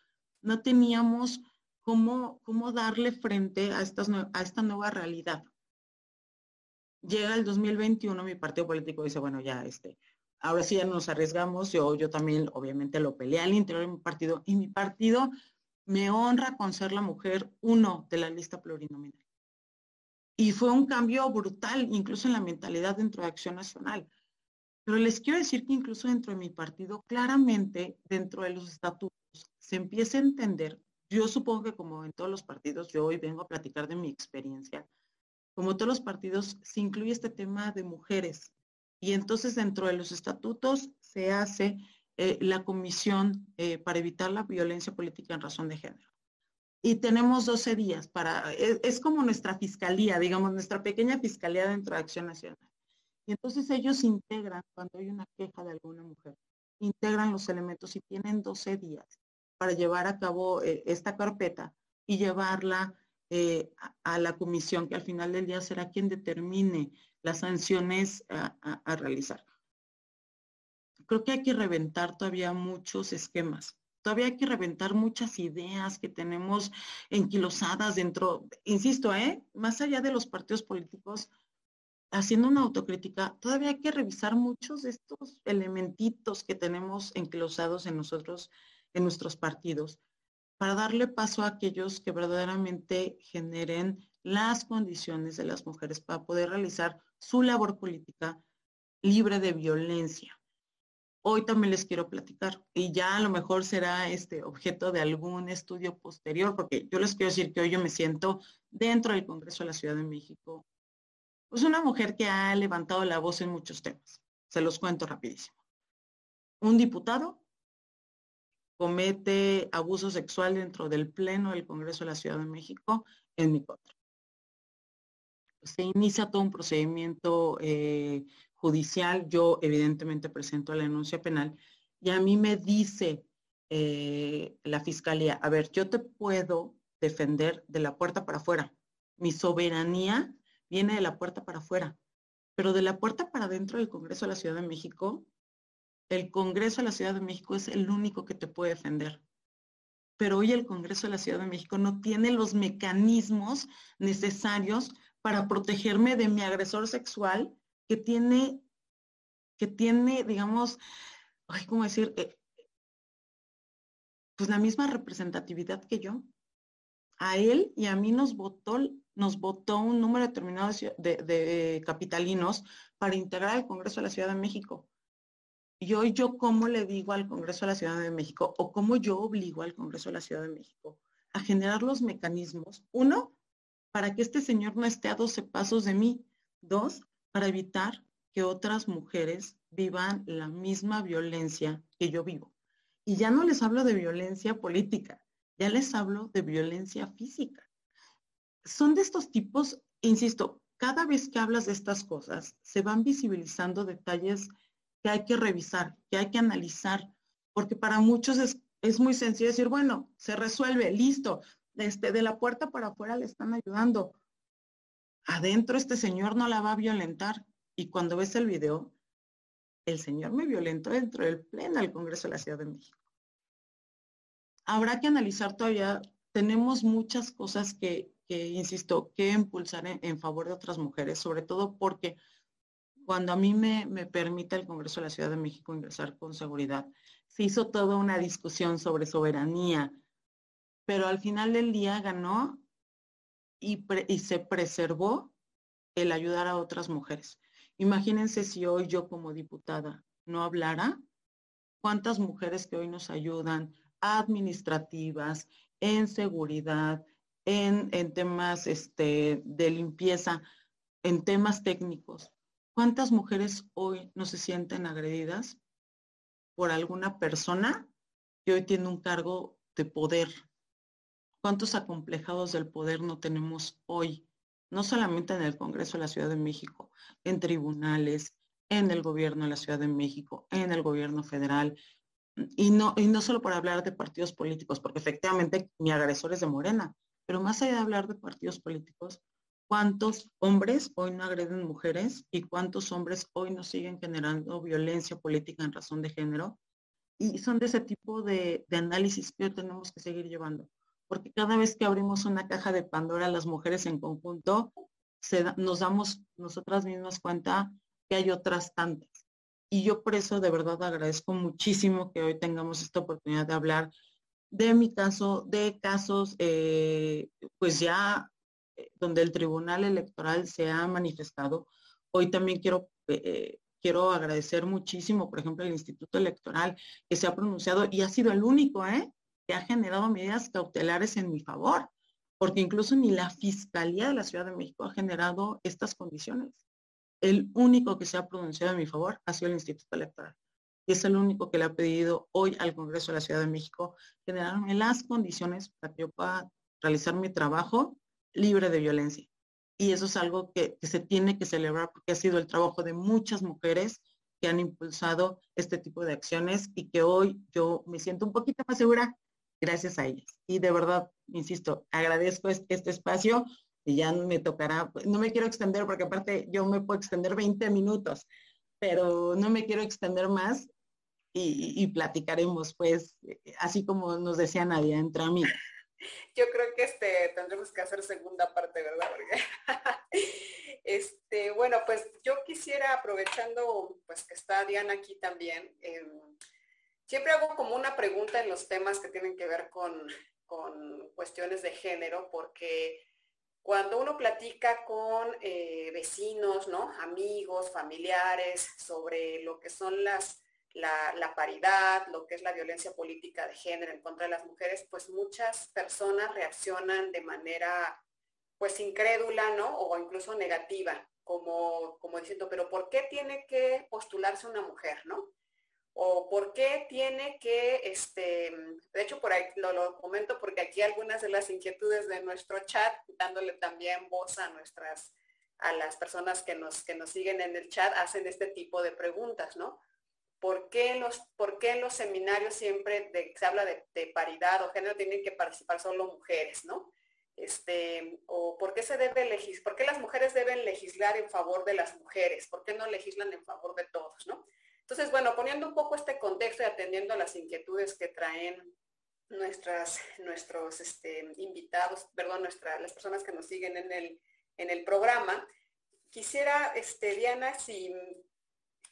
no teníamos cómo, cómo darle frente a, estas, a esta nueva realidad. Llega el 2021, mi partido político dice, bueno, ya, este, ahora sí ya nos arriesgamos, yo, yo también obviamente lo peleé al interior de mi partido y mi partido me honra con ser la mujer uno de la lista plurinominal. Y fue un cambio brutal, incluso en la mentalidad dentro de Acción Nacional. Pero les quiero decir que incluso dentro de mi partido, claramente dentro de los estatutos, se empieza a entender, yo supongo que como en todos los partidos, yo hoy vengo a platicar de mi experiencia, como todos los partidos, se incluye este tema de mujeres. Y entonces dentro de los estatutos se hace eh, la comisión eh, para evitar la violencia política en razón de género. Y tenemos 12 días para, es, es como nuestra fiscalía, digamos, nuestra pequeña fiscalía dentro de Acción Nacional. Y entonces ellos integran, cuando hay una queja de alguna mujer, integran los elementos y tienen 12 días para llevar a cabo eh, esta carpeta y llevarla eh, a, la comisión, que al final del día será quien determine las sanciones a, realizar. Creo que hay que reventar todavía muchos esquemas. Todavía hay que reventar muchas ideas que tenemos enquilosadas dentro, insisto, ¿eh? más allá de los partidos políticos, haciendo una autocrítica, todavía hay que revisar muchos de estos elementitos que tenemos enclosados en nosotros, en nuestros partidos, para darle paso a aquellos que verdaderamente generen las condiciones de las mujeres para poder realizar su labor política libre de violencia. Hoy también les quiero platicar y ya a lo mejor será este objeto de algún estudio posterior, porque yo les quiero decir que hoy yo me siento dentro del Congreso de la Ciudad de México pues una mujer que ha levantado la voz en muchos temas. Se los cuento rapidísimo. Un diputado comete abuso sexual dentro del Pleno del Congreso de la Ciudad de México en mi contra. Se inicia todo un procedimiento eh, judicial. Yo evidentemente presento la denuncia penal y a mí me dice eh, la fiscalía, a ver, yo te puedo defender de la puerta para afuera. Mi soberanía viene de la puerta para afuera, pero de la puerta para adentro del Congreso de la Ciudad de México, el Congreso de la Ciudad de México es el único que te puede defender. Pero hoy el Congreso de la Ciudad de México no tiene los mecanismos necesarios para protegerme de mi agresor sexual que tiene, que tiene, digamos, ay, ¿cómo decir? Eh, pues la misma representatividad que yo. A él y a mí nos votó nos votó un número determinado de, capitalinos para integrar al Congreso de la Ciudad de México. Y hoy yo cómo le digo al Congreso de la Ciudad de México o cómo yo obligo al Congreso de la Ciudad de México a generar los mecanismos. Uno, para que este señor no esté a 12 pasos de mí. Dos, para evitar que otras mujeres vivan la misma violencia que yo vivo. Y ya no les hablo de violencia política, ya les hablo de violencia física son de estos tipos, insisto, cada vez que hablas de estas cosas, se van visibilizando detalles que hay que revisar, que hay que analizar, porque para muchos es, muy sencillo decir, bueno, se resuelve, listo, este, de la puerta para afuera le están ayudando. Adentro este señor no la va a violentar. Y cuando ves el video, el señor me violentó dentro del pleno del Congreso de la Ciudad de México. Habrá que analizar todavía, tenemos muchas cosas que, que, insisto, que impulsar en, favor de otras mujeres, sobre todo porque cuando a mí me, me permite el Congreso de la Ciudad de México ingresar con seguridad, se hizo toda una discusión sobre soberanía, pero al final del día ganó y, y se preservó el ayudar a otras mujeres. Imagínense si hoy yo como diputada no hablara, cuántas mujeres que hoy nos ayudan, administrativas, en seguridad, en, en temas este, de limpieza, en temas técnicos. ¿Cuántas mujeres hoy no se sienten agredidas por alguna persona que hoy tiene un cargo de poder? ¿Cuántos acomplejados del poder no tenemos hoy? No solamente en el Congreso de la Ciudad de México, en tribunales, en el gobierno de la Ciudad de México, en el gobierno federal, y no, y no solo para hablar de partidos políticos, porque efectivamente mi agresor es de Morena, pero más allá de hablar de partidos políticos, ¿cuántos hombres hoy no agreden mujeres y cuántos hombres hoy no siguen generando violencia política en razón de género? Y son de ese tipo de, análisis que tenemos que seguir llevando, porque cada vez que abrimos una caja de Pandora, las mujeres en conjunto, nos damos nosotras mismas cuenta que hay otras tantas y yo por eso de verdad agradezco muchísimo que hoy tengamos esta oportunidad de hablar de mi caso, de casos, eh, pues ya eh, donde el Tribunal Electoral se ha manifestado. Hoy también quiero, eh, quiero agradecer muchísimo, por ejemplo, el Instituto Electoral que se ha pronunciado y ha sido el único que ha generado medidas cautelares en mi favor, porque incluso ni la Fiscalía de la Ciudad de México ha generado estas condiciones el único que se ha pronunciado en mi favor ha sido el Instituto Electoral. Es el único que le ha pedido hoy al Congreso de la Ciudad de México generarme las condiciones para que yo pueda realizar mi trabajo libre de violencia. Y eso es algo que, se tiene que celebrar porque ha sido el trabajo de muchas mujeres que han impulsado este tipo de acciones y que hoy yo me siento un poquito más segura gracias a ellas. Y de verdad, insisto, agradezco este espacio y ya me tocará, no me quiero extender porque aparte yo me puedo extender 20 minutos, pero no me quiero extender más y, platicaremos pues, así como nos decía Nadia, entre amigas. [LAUGHS] Yo creo que este tendremos que hacer segunda parte, ¿verdad? [LAUGHS] este, bueno, pues yo quisiera, aprovechando pues que está Diana aquí también, em, siempre hago como una pregunta en los temas que tienen que ver con, con cuestiones de género, porque cuando uno platica con eh, vecinos, ¿no? amigos, familiares, sobre lo que son las, la, paridad, lo que es la violencia política de género en contra de las mujeres, pues muchas personas reaccionan de manera pues incrédula, ¿no? O incluso negativa, como, como diciendo, pero ¿por qué tiene que postularse una mujer, ¿no? O por qué tiene que, este, de hecho por ahí lo, comento porque aquí algunas de las inquietudes de nuestro chat, dándole también voz a nuestras, a las personas que nos, que nos siguen en el chat, hacen este tipo de preguntas, ¿no? ¿Por qué los, por qué los seminarios siempre de, se habla de, paridad o género tienen que participar solo mujeres, ¿no? Este, o por qué se debe legis, por qué las mujeres deben legislar en favor de las mujeres, por qué no legislan en favor de todos, ¿no? Entonces, bueno, poniendo un poco este contexto y atendiendo a las inquietudes que traen nuestras, nuestros este, invitados, perdón, nuestras, las personas que nos siguen en el, en el programa, quisiera, este, Diana, si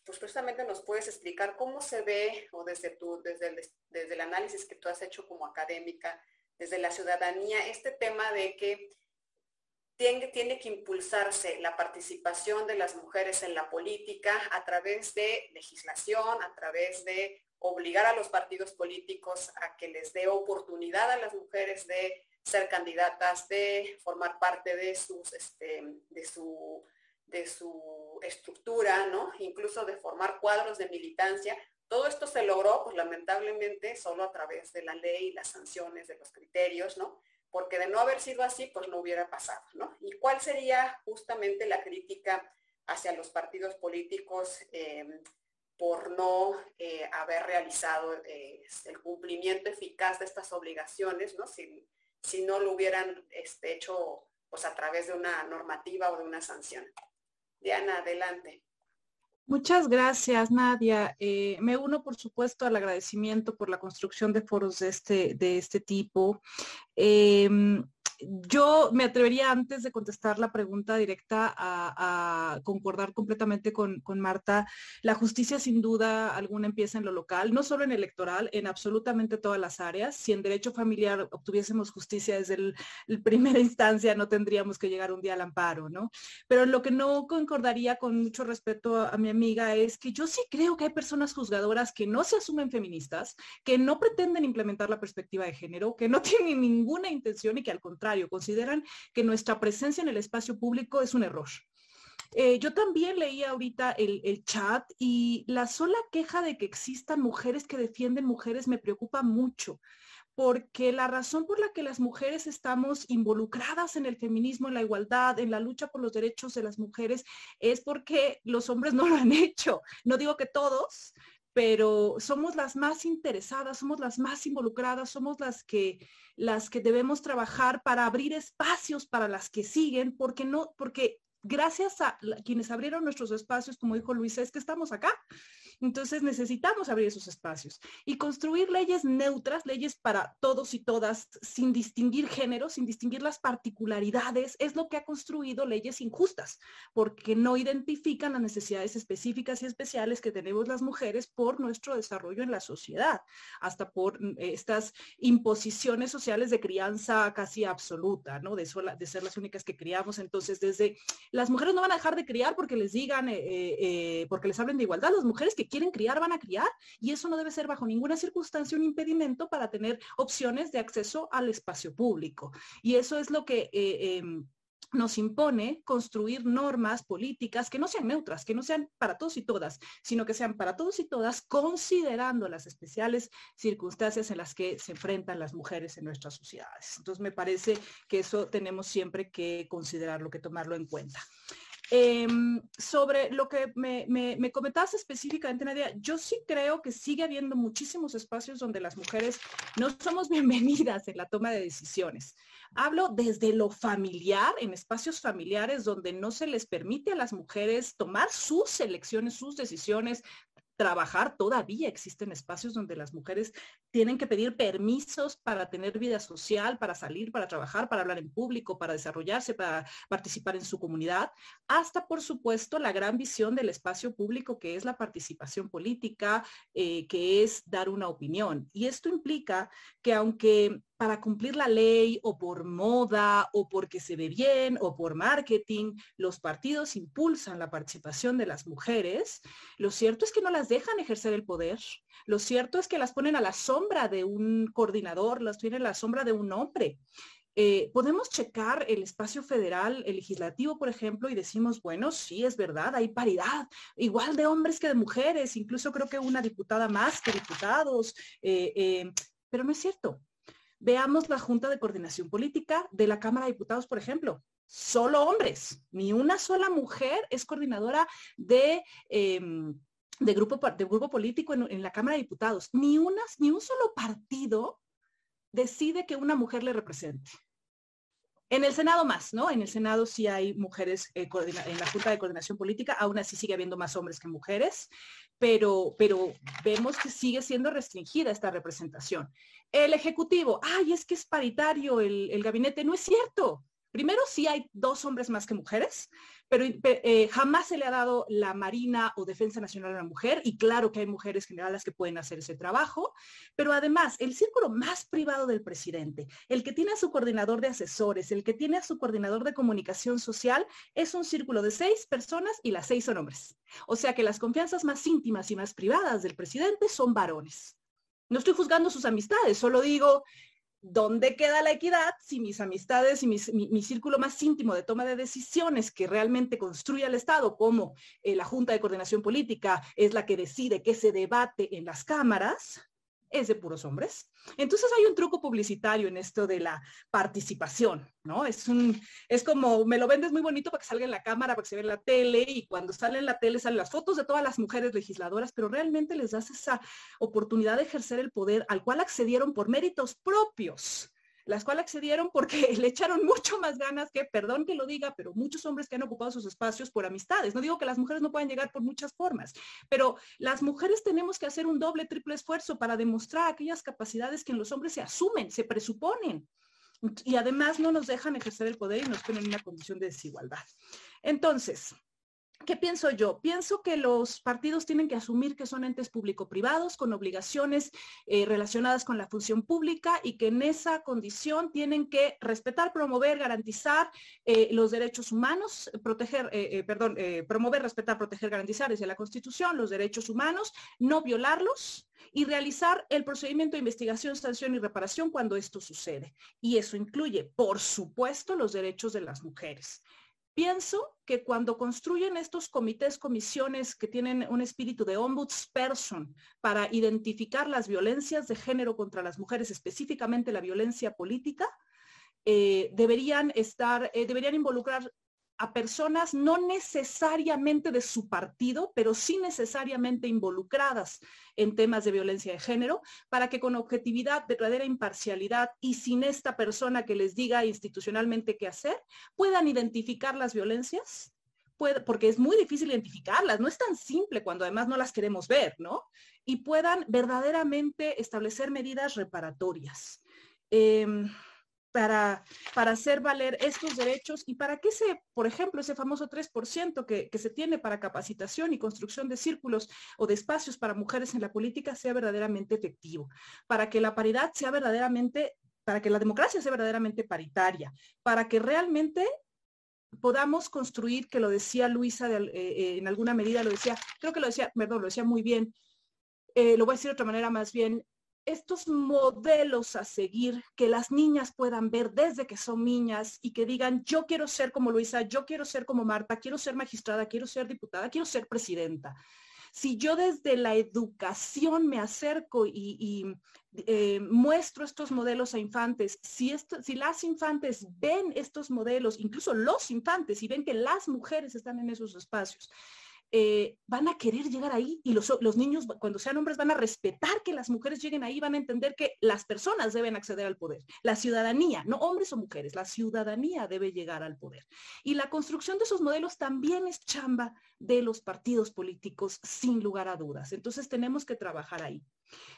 pues precisamente nos puedes explicar cómo se ve, o desde, tu, desde, el, desde el análisis que tú has hecho como académica, desde la ciudadanía, este tema de que tiene, que impulsarse la participación de las mujeres en la política a través de legislación, a través de obligar a los partidos políticos a que les dé oportunidad a las mujeres de ser candidatas, de formar parte de, sus, este, de, su, de su estructura, ¿no? incluso de formar cuadros de militancia. Todo esto se logró, pues lamentablemente, solo a través de la ley, las sanciones, de los criterios, ¿no? Porque de no haber sido así, pues no hubiera pasado, ¿no? ¿Y cuál sería justamente la crítica hacia los partidos políticos em, por no eh, haber realizado eh, el cumplimiento eficaz de estas obligaciones, ¿no? Si, no lo hubieran este, hecho pues a través de una normativa o de una sanción. Diana, adelante. Muchas gracias, Nadia. Eh, me uno, por supuesto, al agradecimiento por la construcción de foros de este, de este tipo. Em, yo me atrevería antes de contestar la pregunta directa a, concordar completamente con, Marta. La justicia sin duda alguna empieza en lo local, no solo en electoral, en absolutamente todas las áreas. Si en derecho familiar obtuviésemos justicia desde el, primera [LAUGHS] instancia, no tendríamos que llegar un día al amparo, ¿no? Pero lo que no concordaría con mucho respeto a, a mi amiga es que yo sí creo que hay personas juzgadoras que no se asumen feministas, que no pretenden implementar la perspectiva de género, que no [LAUGHS] tienen ninguna intención y que al contrario, consideran que nuestra presencia en el espacio público es un error. Eh, yo también leí ahorita el, chat y la sola queja de que existan mujeres que defienden mujeres me preocupa mucho porque la razón por la que las mujeres estamos involucradas en el feminismo, en la igualdad, en la lucha por los derechos de las mujeres, es porque los hombres no lo han [LAUGHS] hecho. No digo que todos, pero somos las más interesadas, somos las más involucradas, somos las que las que debemos trabajar para abrir espacios para las que siguen, porque no, porque gracias a quienes abrieron nuestros espacios, como dijo Luisa, es que estamos acá. Entonces necesitamos abrir esos espacios y construir leyes neutras, leyes para todos y todas, sin distinguir géneros, sin distinguir las particularidades, es lo que ha construido leyes injustas, porque no identifican las necesidades específicas y especiales que tenemos las mujeres por nuestro desarrollo en la sociedad, hasta por mm, estas imposiciones sociales de crianza casi absoluta, ¿no? De, de ser las únicas que criamos. Entonces, desde las mujeres no van a dejar de criar porque les digan, eh, eh, eh, porque les hablen de igualdad, las mujeres que quieren criar van a criar y eso no debe ser bajo ninguna circunstancia un impedimento para tener opciones de acceso al espacio público. Y eso es lo que... Em, nos impone construir normas políticas que no sean neutras, que no sean para todos y todas, sino que sean para todos y todas, considerando las especiales circunstancias en las que se enfrentan las mujeres en nuestras sociedades. Entonces, me parece que eso tenemos siempre que considerarlo, que tomarlo en cuenta. Em, sobre lo que me, me, comentabas específicamente, Nadia, yo sí creo que sigue habiendo muchísimos espacios donde las mujeres no somos [LAUGHS] bienvenidas en la toma de decisiones. Hablo desde lo familiar, en espacios familiares donde no se les permite a las mujeres tomar sus elecciones, sus decisiones, trabajar, todavía existen espacios donde las mujeres tienen que pedir permisos para tener vida social, para salir, para trabajar, para hablar en público, para desarrollarse, para participar en su comunidad, hasta por supuesto la gran visión del espacio público que es la participación política, eh, que es dar una opinión. Y esto implica que aunque para cumplir la ley o por moda o porque se ve bien o por marketing, los partidos impulsan la participación de las mujeres, lo cierto es que no las dejan ejercer el poder. Lo cierto es que las ponen a la sombra de un coordinador, las tienen a la sombra de un hombre. Eh, podemos checar el espacio federal, el legislativo, por ejemplo, y decimos, bueno, sí, es verdad, hay paridad, igual de hombres que de mujeres, incluso creo que una diputada más que diputados, eh, eh, pero no es cierto. Veamos la Junta de Coordinación Política de la Cámara de Diputados, por ejemplo. Solo hombres, ni una sola mujer es coordinadora de, em, de, grupo, de grupo político en, la Cámara de Diputados. Ni, ni un solo partido decide que una mujer le represente. En el Senado más, ¿no? En el Senado sí hay mujeres eh, en la Junta de Coordinación Política, aún así sigue habiendo más hombres que mujeres, pero, pero vemos que sigue siendo restringida esta representación. El Ejecutivo, ay, es que es paritario el, el gabinete, no es cierto. Primero, sí hay dos hombres más que mujeres, pero eh, jamás se le ha dado la Marina o Defensa Nacional a la mujer, y claro que hay mujeres generales que pueden hacer ese trabajo, pero además, el círculo más privado del presidente, el que tiene a su coordinador de asesores, el que tiene a su coordinador de comunicación social, es un círculo de seis personas y las seis son hombres. O sea que las confianzas más íntimas y más privadas del presidente son varones. No estoy juzgando sus amistades, solo digo, ¿dónde queda la equidad si mis amistades y mi, círculo más íntimo de toma de decisiones que realmente construye el Estado, como eh, la Junta de Coordinación Política es la que decide qué se debate en las cámaras, es de puros hombres. Entonces hay un truco publicitario en esto de la participación, ¿no? Es un, es como, me lo vendes muy bonito para que salga en la cámara, para que se vea en la tele, y cuando sale en la tele salen las fotos de todas las mujeres legisladoras, pero realmente les das esa oportunidad de ejercer el poder al cual accedieron por méritos propios las cuales accedieron porque [LAUGHS] le echaron mucho más ganas que, perdón que lo diga, pero muchos hombres que han ocupado sus espacios por amistades. No digo que las mujeres no puedan llegar por muchas formas, pero las mujeres tenemos que hacer un doble, triple esfuerzo para demostrar aquellas capacidades que en los hombres se asumen, se presuponen. Y además no nos dejan ejercer el poder y nos ponen en una condición de desigualdad. Entonces, ¿Qué pienso yo? Pienso que los partidos tienen que asumir que son entes público-privados con obligaciones eh, relacionadas con la función pública y que en esa condición tienen que respetar, promover, garantizar eh, los derechos humanos, proteger, eh, perdón, promover, respetar, proteger, garantizar desde la Constitución los derechos humanos, no violarlos, y realizar el procedimiento de investigación, sanción y reparación cuando esto sucede. Y eso incluye, por supuesto, los derechos de las mujeres. Pienso que cuando construyen estos comités, comisiones que tienen un espíritu de ombudsperson para identificar las violencias de género contra las mujeres, específicamente la violencia política, eh, deberían estar, eh, deberían involucrar a personas no necesariamente de su partido, pero sí necesariamente involucradas en temas de violencia de género, para que con objetividad, verdadera imparcialidad y sin esta persona que les diga institucionalmente qué hacer, puedan identificar las violencias, porque es muy difícil identificarlas, no es tan simple cuando además no las queremos ver, ¿no? Y puedan verdaderamente establecer medidas reparatorias. Em, para, para hacer valer estos derechos y para que ese, por ejemplo, ese famoso 3% que, que se tiene para capacitación y construcción de círculos o de espacios para mujeres en la política sea verdaderamente efectivo, para que la paridad sea verdaderamente, para que la democracia sea verdaderamente paritaria, para que realmente podamos construir, que lo decía Luisa eh, eh, en alguna medida, lo decía, creo que lo decía, perdón, lo decía muy bien, eh, lo voy a decir de otra manera más bien, estos modelos a seguir que las niñas puedan ver desde que son niñas y que digan, yo quiero ser como Luisa, yo quiero ser como Marta, quiero ser magistrada, quiero ser diputada, quiero ser presidenta. Si yo desde la educación me acerco y, eh, muestro estos modelos a infantes, si, si las infantes ven estos modelos, incluso los infantes, y ven que las mujeres están en esos espacios, eh, van a querer llegar ahí y los, niños cuando sean hombres van a respetar que las mujeres lleguen ahí, van a entender que las personas deben acceder al poder. La ciudadanía, no hombres o mujeres, la ciudadanía debe llegar al poder. Y la construcción de esos modelos también es chamba de los partidos políticos, sin lugar a dudas. Entonces tenemos que trabajar ahí.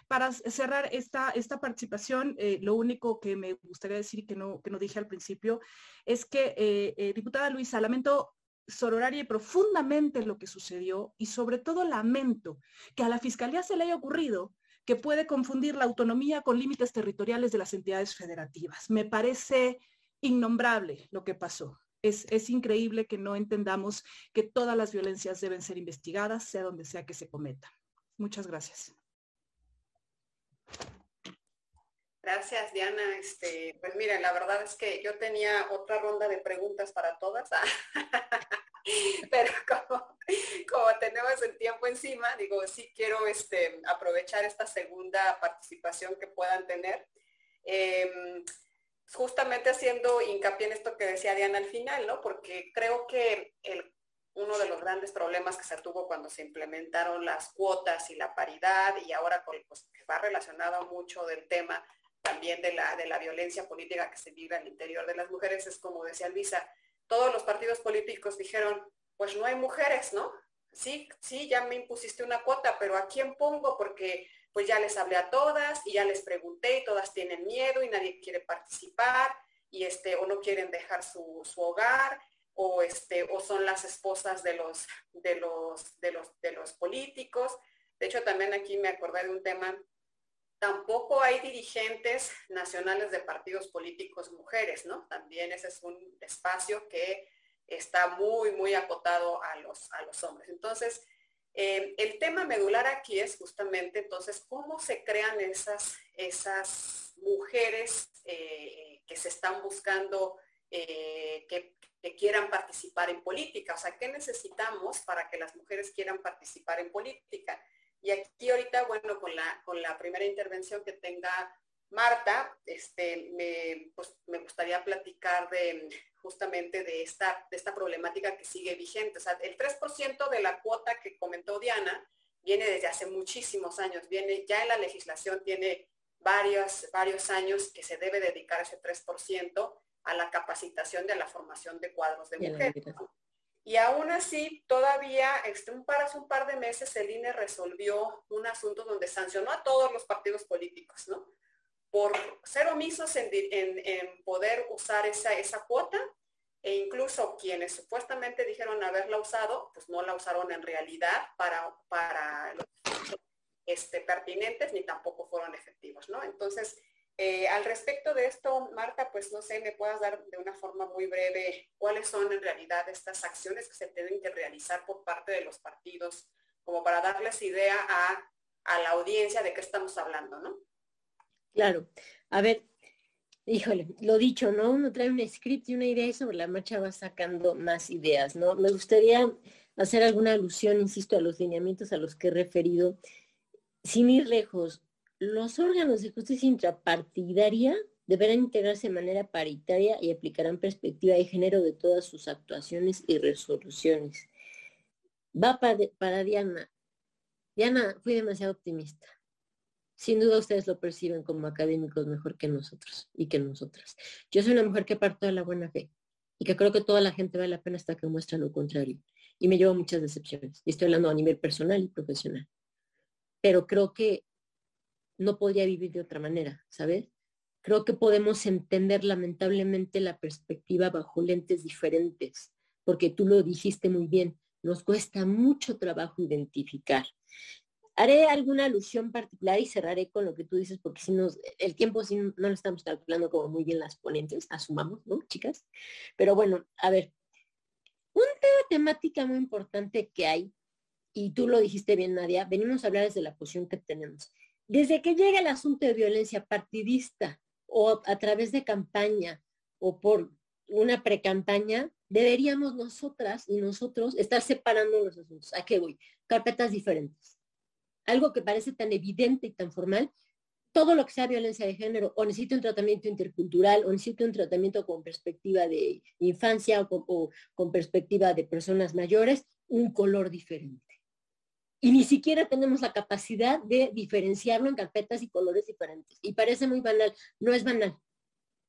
Para cerrar esta, esta participación, eh, lo único que me gustaría decir que no, que no dije al principio es que, eh, diputada Luisa, lamento sororaria profundamente lo que sucedió y sobre todo lamento que a la Fiscalía se le haya ocurrido que puede confundir la autonomía con límites territoriales de las entidades federativas. Me parece innombrable lo que pasó. Es, es, increíble que no entendamos que todas las violencias deben ser investigadas, sea donde sea que se cometan. Muchas gracias. Gracias, Diana. Este, pues miren, la verdad es que yo tenía otra ronda de preguntas para todas, [LAUGHS] pero como, tenemos el tiempo encima, digo, sí quiero este, aprovechar esta segunda participación que puedan tener. Em, justamente haciendo hincapié en esto que decía Diana al final, ¿no? Porque creo que uno de los grandes problemas que se tuvo cuando se implementaron las cuotas y la paridad y ahora pues, que va relacionado mucho del tema también de la, de la violencia política que se vive al interior de las mujeres, es como decía Luisa, todos los partidos políticos dijeron, pues no hay mujeres, ¿no? Sí, sí, ya me impusiste una cuota, pero ¿a quién pongo? Porque pues ya les hablé a todas y ya les pregunté y todas tienen miedo y nadie quiere participar y este, o no quieren dejar su, su hogar o este, o son las esposas de los, de los, de los, de los políticos. De hecho, también aquí me acordé de un tema Tampoco hay dirigentes nacionales de partidos políticos mujeres, ¿no? También ese es un espacio que está muy, muy acotado a los, a los hombres. Entonces, eh, el tema medular aquí es justamente entonces cómo se crean esas, esas mujeres eh, que se están buscando, eh, que, que, quieran participar en política. O sea, ¿qué necesitamos para que las mujeres quieran participar en política? Y aquí ahorita, bueno, con la, con la primera intervención que tenga Marta, este, me, pues, me gustaría platicar de justamente de esta, de esta problemática que sigue vigente. O sea, el 3% de la cuota que comentó Diana viene desde hace muchísimos años, viene ya en la legislación, tiene varios, varios años que se debe dedicar ese 3% a la capacitación de la formación de cuadros de mujeres. Y aún así, todavía, este, un par, hace un par de meses, el INE resolvió un asunto donde sancionó a todos los partidos políticos, ¿no? Por ser omisos en, poder usar esa, esa cuota e incluso quienes supuestamente dijeron haberla usado, pues no la usaron en realidad para, para los este, pertinentes ni tampoco fueron efectivos, ¿no? Entonces, eh, al respecto de esto, Marta, pues no sé, me puedas dar de una forma muy breve cuáles son en realidad estas acciones que se tienen que realizar por parte de los partidos, como para darles idea a, a la audiencia de qué estamos hablando, ¿no? Claro. A ver, híjole, lo dicho, ¿no? Uno trae un script y una idea y sobre la marcha va sacando más ideas, ¿no? Me gustaría hacer alguna alusión, insisto, a los lineamientos a los que he referido, sin ir lejos. Los órganos de justicia intrapartidaria deberán integrarse de manera paritaria y aplicarán perspectiva de género de todas sus actuaciones y resoluciones. Va para, Diana. Diana, fui demasiado optimista sin duda ustedes lo perciben como académicos mejor que nosotros y que nosotras. Yo soy una mujer que parto de la buena fe y que creo que toda la gente vale la pena hasta que muestra lo contrario. Y me llevo muchas decepciones. Y estoy hablando a nivel personal y profesional. Pero creo que no podría vivir de otra manera, ¿sabes? Creo que podemos entender lamentablemente la perspectiva bajo lentes diferentes, porque tú lo dijiste muy bien, nos cuesta mucho trabajo identificar. Haré alguna alusión particular y cerraré con lo que tú dices, porque si nos, el tiempo sí no lo estamos calculando como muy bien las ponentes, asumamos, ¿no, chicas? Pero bueno, a ver, un tema temática muy importante que hay, y tú lo dijiste bien, Nadia, venimos a hablar desde la posición que tenemos. Desde que llega el asunto de violencia partidista o a través de campaña o por una precampaña, deberíamos nosotras y nosotros estar separando los asuntos. ¿A qué voy? Carpetas diferentes algo que parece tan evidente y tan formal, todo lo que sea violencia de género, o necesita un tratamiento intercultural, o necesita un tratamiento con perspectiva de infancia o con, perspectiva de personas mayores, un color diferente. Y ni siquiera tenemos la capacidad de diferenciarlo en carpetas y colores diferentes. Y parece muy banal, no es banal.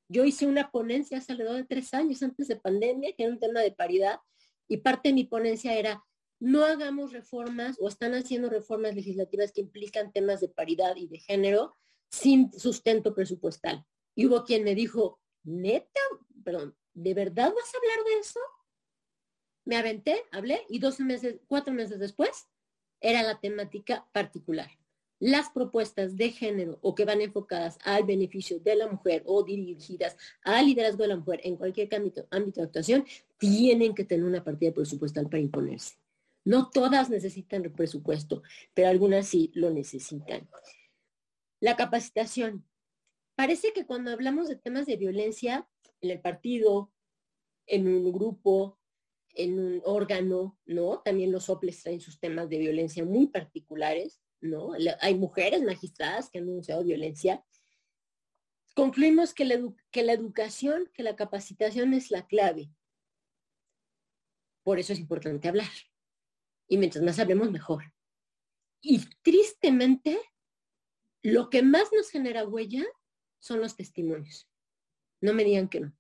Yo hice una ponencia hace alrededor de tres años antes de pandemia, que era un tema de paridad, y parte de mi ponencia era no hagamos reformas o están haciendo reformas legislativas que implican temas de paridad y de género sin sustento presupuestal. Y hubo quien me dijo, neta, perdón, ¿de verdad vas a hablar de eso? Me aventé, hablé y dos meses, cuatro meses después era la temática particular. Las propuestas de género o que van enfocadas al beneficio de la mujer o dirigidas al liderazgo de la mujer en cualquier ámbito, ámbito de actuación tienen que tener una partida presupuestal para imponerse. No todas necesitan el presupuesto, pero algunas sí lo necesitan. La capacitación. Parece que cuando hablamos de temas de violencia en el partido, en un grupo, en un órgano, ¿no? También los soples traen sus temas de violencia muy particulares, ¿no? Hay mujeres magistradas que han denunciado violencia. Concluimos que la, que la educación, que la capacitación es la clave. Por eso es importante hablar y mientras más hablemos, mejor. Y tristemente, lo que más nos genera huella son los testimonios. No me digan que no.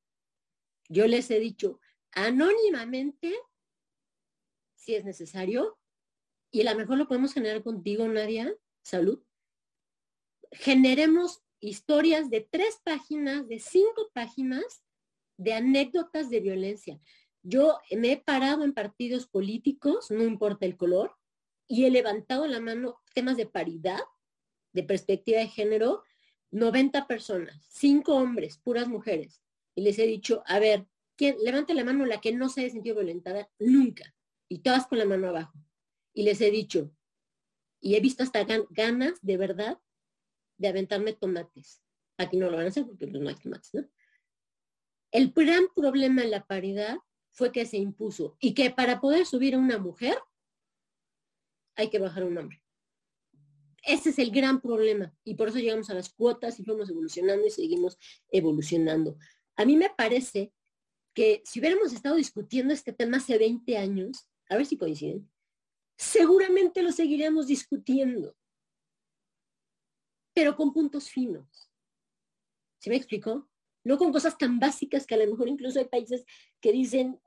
Yo les he dicho anónimamente, si es necesario, y a lo mejor lo podemos generar contigo, Nadia, salud. Generemos historias de tres páginas, de cinco páginas de anécdotas de violencia. Yo me he parado en partidos políticos, no importa el color, y he levantado la mano temas de paridad, de perspectiva de género, 90 personas, cinco hombres, puras mujeres. Y les he dicho, a ver, ¿quién, levante la mano la que no se haya sentido violentada nunca. Y todas con la mano abajo. Y les he dicho, y he visto hasta ganas de verdad de aventarme tomates. Aquí no lo van a hacer porque no hay tomates, ¿no? El gran problema en la paridad fue que se impuso y que para poder subir a una mujer hay que bajar a un hombre. Ese es el gran problema y por eso llegamos a las cuotas y fuimos evolucionando y seguimos evolucionando. A mí me parece que si hubiéramos estado discutiendo este tema hace 20 años, a ver si coinciden, seguramente lo seguiríamos discutiendo, pero con puntos finos. ¿Se me explicó? no con cosas tan básicas que a lo mejor incluso hay países que dicen,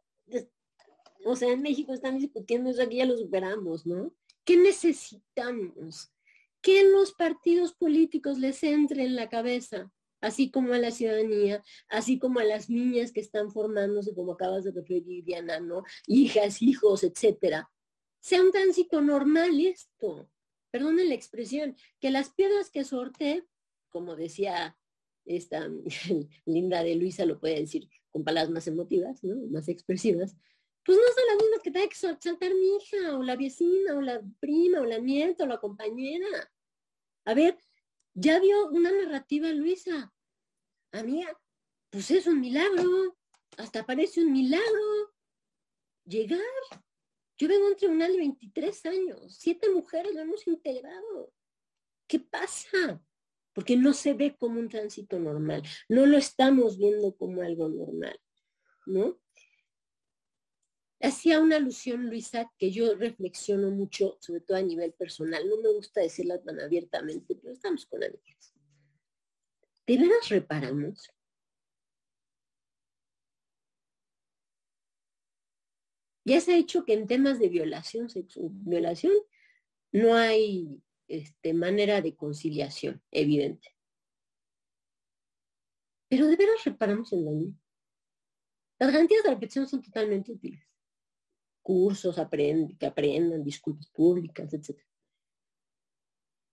o sea, en México están discutiendo eso, aquí ya lo superamos, ¿no? ¿Qué necesitamos? Que los partidos políticos les entre en la cabeza así como a la ciudadanía, así como a las niñas que están formándose, como acabas de referir, Diana, ¿no? Hijas, hijos, etcétera. Sea un tránsito normal esto. Perdonen la expresión, que las piedras que sorte, como decía esta [LAUGHS] linda de Luisa, lo puede decir con palabras más emotivas, ¿no? Más expresivas, pues no son las mismas que tenga que saltar mi hija, o la vecina, o la prima, o la nieta, o la compañera. A ver, ya vio una narrativa Luisa. Amiga, pues es un milagro. Hasta parece un milagro. Llegar. Yo vengo a un tribunal de 23 años. Siete mujeres lo hemos integrado. ¿Qué pasa? Porque no se ve como un tránsito normal. No lo estamos viendo como algo normal. ¿No? hacía una alusión, Luisa, que yo reflexiono mucho, sobre todo a nivel personal. No me gusta decirla tan abiertamente, pero estamos con amigas. ¿De veras reparamos? Ya se ha dicho que en temas de violación, violación, no hay este, manera de conciliación evidente. Pero de veras reparamos el daño. Las garantías de repetición son totalmente útiles cursos, que aprendan, disculpas públicas, etc.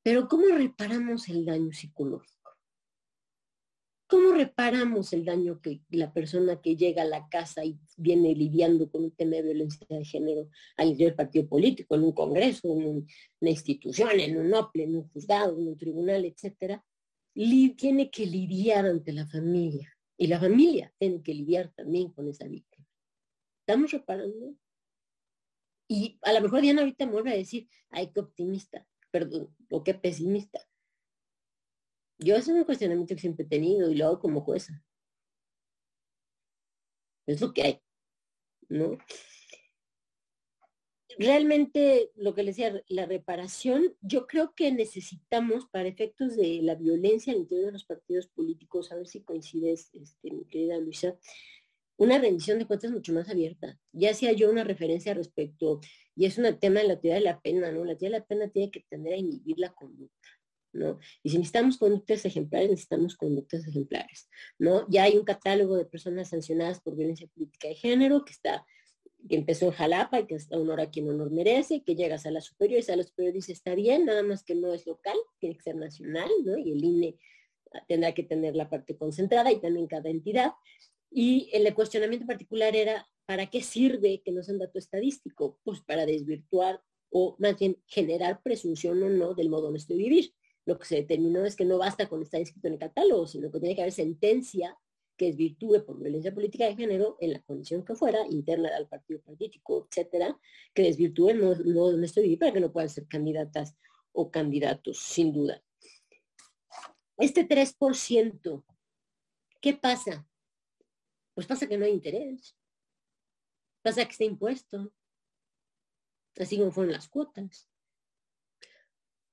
Pero ¿cómo reparamos el daño psicológico? ¿Cómo reparamos el daño que la persona que llega a la casa y viene lidiando con un tema de violencia de género al interior del partido político, en un congreso, en una institución, en un OPLE, en un juzgado, en un tribunal, etcétera, tiene que lidiar ante la familia? Y la familia tiene que lidiar también con esa víctima. ¿Estamos reparando? Y a lo mejor Diana ahorita me vuelve a decir, ay, qué optimista, perdón, o qué pesimista. Yo es un cuestionamiento que siempre he tenido y lo hago como jueza. Es lo que hay, ¿no? Realmente lo que le decía, la reparación, yo creo que necesitamos para efectos de la violencia al interior de los partidos políticos, a ver si coincides, este, mi querida Luisa, una rendición de cuentas mucho más abierta. Ya hacía yo una referencia respecto, y es un tema de la teoría de la pena, ¿no? La teoría de la pena tiene que tender a inhibir la conducta, Y si necesitamos conductas ejemplares, necesitamos conductas ejemplares, ¿no? Ya hay un catálogo de personas sancionadas por violencia política de género que está que empezó en Jalapa y que está honor a quien honor merece, que llegas a la superior y a la superior dice está bien, nada más que no es local, tiene que ser nacional, ¿no? Y el INE tendrá que tener la parte concentrada y también cada entidad. Y el cuestionamiento particular era, ¿para qué sirve que no sea un dato estadístico? Pues para desvirtuar o más bien generar presunción o no del modo honesto de vivir. Lo que se determinó es que no basta con estar inscrito en el catálogo, sino que tiene que haber sentencia que desvirtúe por violencia política de género en la condición que fuera, interna al partido político, etcétera, que desvirtúe modo honesto de vivir para que no puedan ser candidatas o candidatos, sin duda. Este 3%, ¿qué pasa? Pues pasa que no hay interés. Pasa que está impuesto. Así como fueron las cuotas.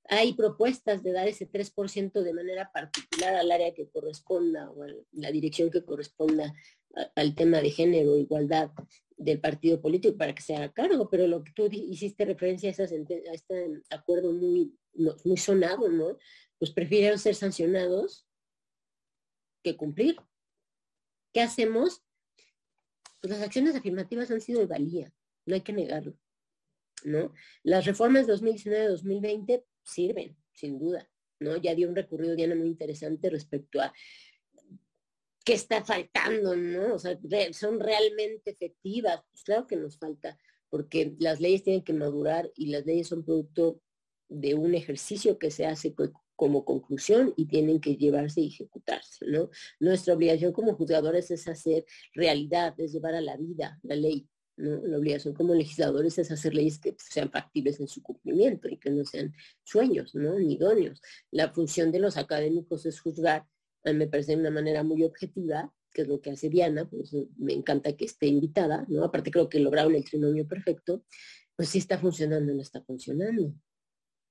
Hay propuestas de dar ese 3% de manera particular al área que corresponda o a la dirección que corresponda al tema de género, igualdad del partido político para que se haga cargo, pero lo que tú hiciste referencia a, este acuerdo muy, muy sonado, ¿no? Pues prefirieron ser sancionados que cumplir. ¿Qué hacemos? Pues las acciones afirmativas han sido de valía, no hay que negarlo. ¿no? Las reformas 2019-2020 sirven, sin duda. ¿no? Ya dio un recorrido, Diana, muy interesante respecto a qué está faltando, ¿no? O sea, son realmente efectivas. Pues claro que nos falta, porque las leyes tienen que madurar y las leyes son producto de un ejercicio que se hace como conclusión y tienen que llevarse y ejecutarse, ¿no? Nuestra obligación como juzgadores es hacer realidad, es llevar a la vida la ley. La obligación como legisladores es hacer leyes que sean factibles en su cumplimiento y que no sean sueños, ¿no? Ni idóneos. La función de los académicos es juzgar, a mí me parece de una manera muy objetiva, que es lo que hace Diana, pues me encanta que esté invitada, ¿no? Aparte creo que lograron el trinomio perfecto, pues sí está funcionando, no está funcionando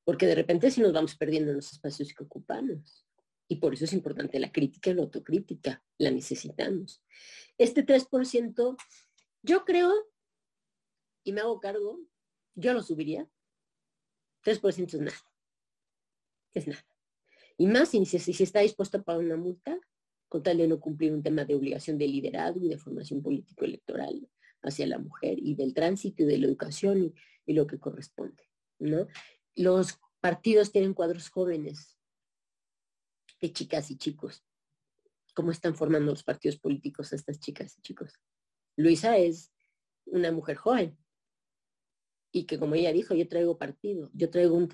porque de repente sí nos vamos perdiendo en los espacios que ocupamos. Y por eso es importante la crítica y la autocrítica, la necesitamos. Este 3%, yo creo, y me hago cargo, yo lo subiría. 3% es nada. Es nada. Y más si, si está dispuesto a pagar una multa, con tal de no cumplir un tema de obligación de liderazgo y de formación político-electoral hacia la mujer y del tránsito y de la educación y, y lo que corresponde, ¿no? Los partidos tienen cuadros jóvenes de chicas y chicos. ¿Cómo están formando los partidos políticos a estas chicas y chicos? Luisa es una mujer joven y que como ella dijo, yo traigo partido, yo traigo un,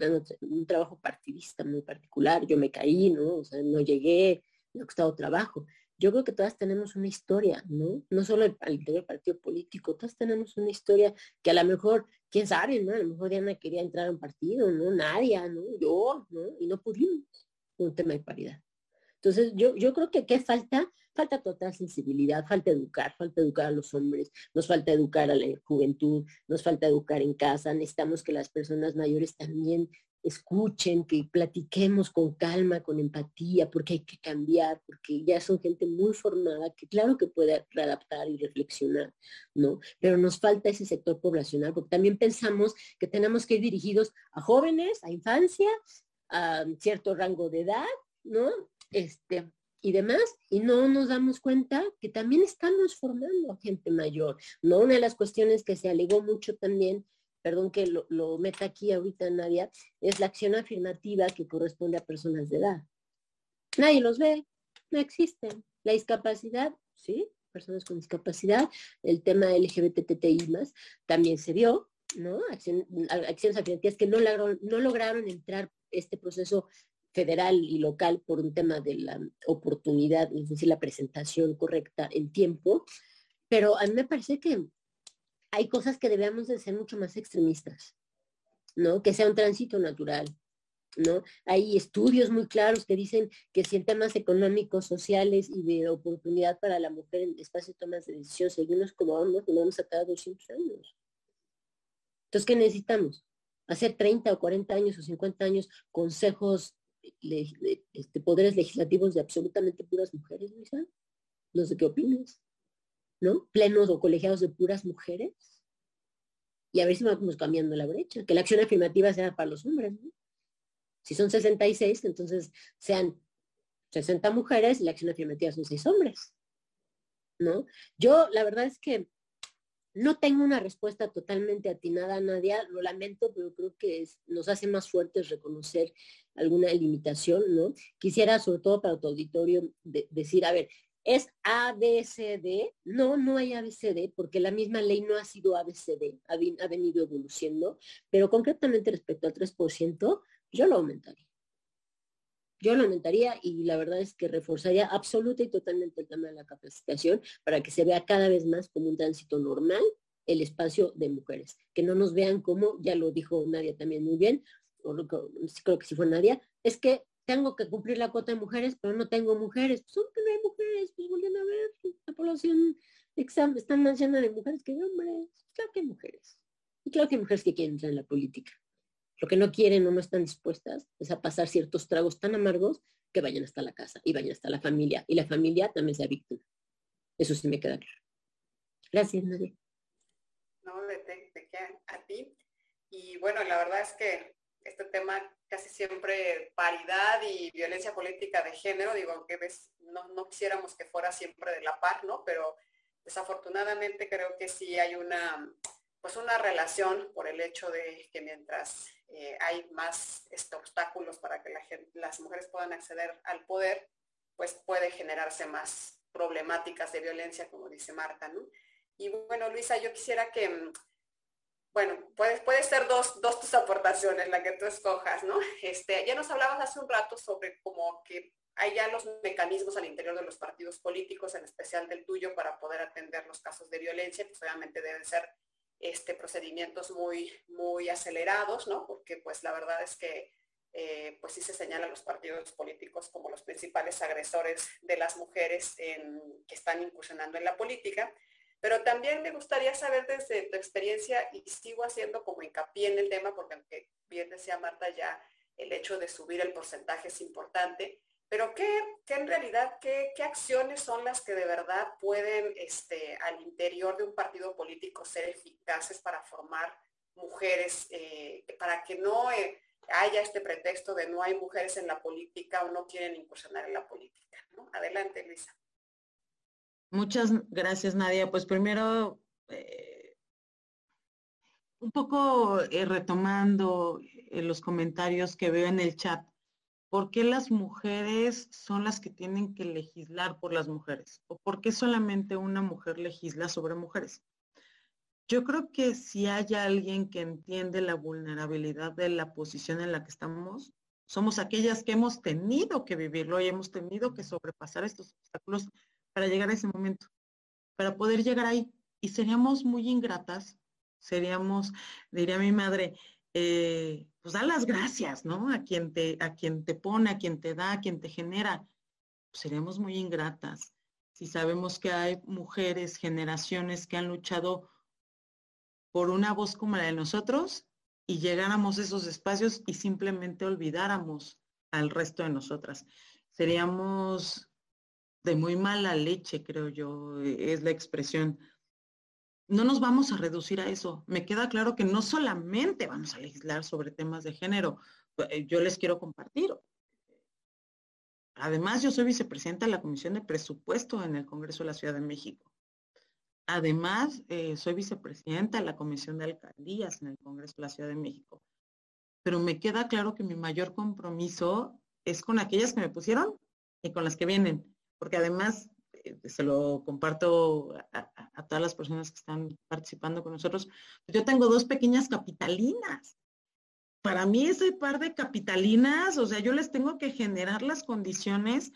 trabajo partidista muy particular, yo me caí, ¿no? O sea, no llegué, me ha costado trabajo. Yo creo que todas tenemos una historia, ¿no? No solo el, al interior del partido político, todas tenemos una historia que a lo mejor, quién sabe, ¿no? A lo mejor Diana quería entrar a un partido, ¿no? Nadia, ¿no? Yo, ¿no? Y no pudimos. Un tema de paridad. Entonces, yo, yo creo que qué falta, falta total sensibilidad, falta educar, falta educar a los hombres, nos falta educar a la juventud, nos falta educar en casa, necesitamos que las personas mayores también escuchen, que platiquemos con calma, con empatía, porque hay que cambiar, porque ya son gente muy formada que claro que puede readaptar y reflexionar, ¿no? Pero nos falta ese sector poblacional, porque también pensamos que tenemos que ir dirigidos a jóvenes, a infancia, a cierto rango de edad, ¿no? este, y demás, y no nos damos cuenta que también estamos formando a gente mayor, ¿no? Una de las cuestiones que se alegó mucho también, perdón que lo, meta aquí ahorita Nadia, es la acción afirmativa que corresponde a personas de edad. Nadie los ve, no existen. La discapacidad, sí, personas con discapacidad, el tema LGBTTI más, también se vio, ¿no? acciones afirmativas que no lograron, no lograron entrar este proceso federal y local por un tema de la oportunidad, es decir, la presentación correcta en tiempo, pero a mí me parece que hay cosas que debemos de ser mucho más extremistas, ¿no? Que sea un tránsito natural, ¿no? Hay estudios muy claros que dicen que si en temas económicos, sociales y de oportunidad para la mujer en espacio de tomas de decisión seguimos como vamos, nos vamos a cada 200 años. Entonces, ¿qué necesitamos? Hacer 30 o 40 años o 50 años consejos este, poderes legislativos de absolutamente puras mujeres, Luisa. No sé qué opinas. ¿No? Plenos o colegiados de puras mujeres. Y a ver si vamos cambiando la brecha. Que la acción afirmativa sea para los hombres. Si son 66, entonces sean 60 mujeres y la acción afirmativa son 6 hombres. ¿No? Yo la verdad es que no tengo una respuesta totalmente atinada, Nadia, lo lamento, pero creo que nos hace más fuertes reconocer alguna limitación, ¿no? Quisiera, sobre todo para tu auditorio, decir, a ver, ¿es ABCD? No, no hay ABCD, porque la misma ley no ha sido ABCD, ha, ha venido evolucionando, pero concretamente respecto al 3%, yo lo aumentaría. Yo lo aumentaría y la verdad es que reforzaría absoluta y totalmente el tema de la capacitación para que se vea cada vez más como un tránsito normal el espacio de mujeres, que no nos vean como, ya lo dijo Nadia también muy bien, o creo que si fue Nadia, es que tengo que cumplir la cuota de mujeres, pero no tengo mujeres. Pues que no hay mujeres, pues volviendo a ver, la población está más llena de mujeres que de hombres. Claro que hay mujeres. Y claro que hay mujeres que quieren entrar en la política. Lo que no quieren o no están dispuestas es a pasar ciertos tragos tan amargos que vayan hasta la casa y vayan hasta la familia. Y la familia también sea víctima. Eso sí me queda claro. Gracias, Nadia. No, de, de, a ti. Y bueno, la verdad es que este tema casi siempre paridad y violencia política de género, digo, que no, no quisiéramos que fuera siempre de la par, ¿no? Pero desafortunadamente creo que sí hay una, pues una relación por el hecho de que mientras eh, hay más este, obstáculos para que las mujeres puedan acceder al poder, pues puede generarse más problemáticas de violencia, como dice Marta, ¿no? Y bueno, Luisa, yo quisiera que, mm, bueno, puede, puede ser dos, dos tus aportaciones, la que tú escojas, ¿no? [LAUGHS] Este, ya nos hablabas hace un rato sobre como que hay ya los mecanismos al interior de los partidos políticos, en especial del tuyo, para poder atender los casos de violencia, pues obviamente deben ser este, procedimientos muy, muy acelerados, ¿no? Porque pues la verdad es que eh, pues sí se señalan los partidos políticos como los principales agresores de las mujeres que están incursionando en la política. Pero también me gustaría saber desde tu experiencia, y sigo haciendo como hincapié en el tema, porque aunque bien decía Marta ya, el hecho de subir el porcentaje es importante, pero ¿qué, en realidad, qué, acciones son las que de verdad pueden este, al interior de un partido político ser eficaces para formar mujeres, eh, para que no, eh, haya este pretexto de no hay mujeres en la política o no quieren incursionar en la política. Adelante, Luisa. Muchas gracias, Nadia. Pues primero, eh, un poco retomando los comentarios que veo en el chat. ¿Por qué las mujeres son las que tienen que legislar por las mujeres? ¿O por qué solamente una mujer legisla sobre mujeres? Yo creo que si hay alguien que entiende la vulnerabilidad de la posición en la que estamos, somos aquellas que hemos tenido que vivirlo y hemos tenido que sobrepasar estos obstáculos para llegar a ese momento, para poder llegar ahí. Y seríamos muy ingratas, seríamos, diría mi madre, eh, pues da las gracias, ¿no? A quien, te, a quien te pone, a quien te da, a quien te genera. seríamos muy ingratas si sabemos que hay mujeres, generaciones que han luchado por una voz como la de nosotros y llegáramos a esos espacios y simplemente olvidáramos al resto de nosotras. Seríamos de muy mala leche, creo yo, es la expresión. No nos vamos a reducir a eso. Me queda claro que no solamente vamos a legislar sobre temas de género, eh, yo les quiero compartir. Además, yo soy vicepresidenta de la Comisión de Presupuesto en el Congreso de la Ciudad de México. Además, eh, soy vicepresidenta de la Comisión de Alcaldías en el Congreso de la Ciudad de México. Pero me queda claro que mi mayor compromiso es con aquellas que me pusieron y con las que vienen, porque además se lo comparto a, todas las personas que están participando con nosotros. Yo tengo dos pequeñas capitalinas. Para mí ese par de capitalinas, o sea, yo les tengo que generar las condiciones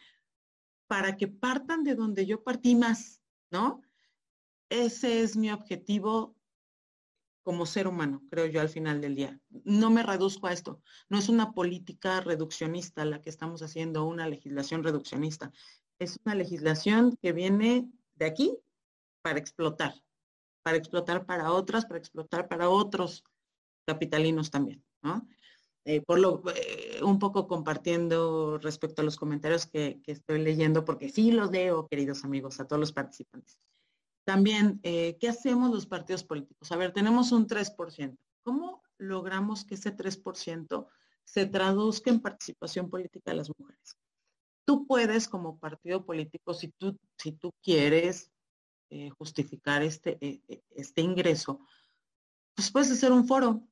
para que partan de donde yo partí más, ¿no? Ese es mi objetivo como ser humano, creo yo, al final del día. No me reduzco a esto. No es una política reduccionista la que estamos haciendo, una legislación reduccionista. Es una legislación que viene de aquí para explotar, para explotar para otras, para explotar para otros capitalinos también, eh, por lo, eh, un poco compartiendo respecto a los comentarios que, estoy leyendo, porque sí los leo, queridos amigos, a todos los participantes. También, eh, ¿qué hacemos los partidos políticos? A ver, tenemos un 3%. ¿Cómo logramos que ese 3% se traduzca en participación política de las mujeres? Tú puedes, como partido político, si tú, si tú quieres eh, justificar este, eh, este ingreso, pues puedes hacer un foro.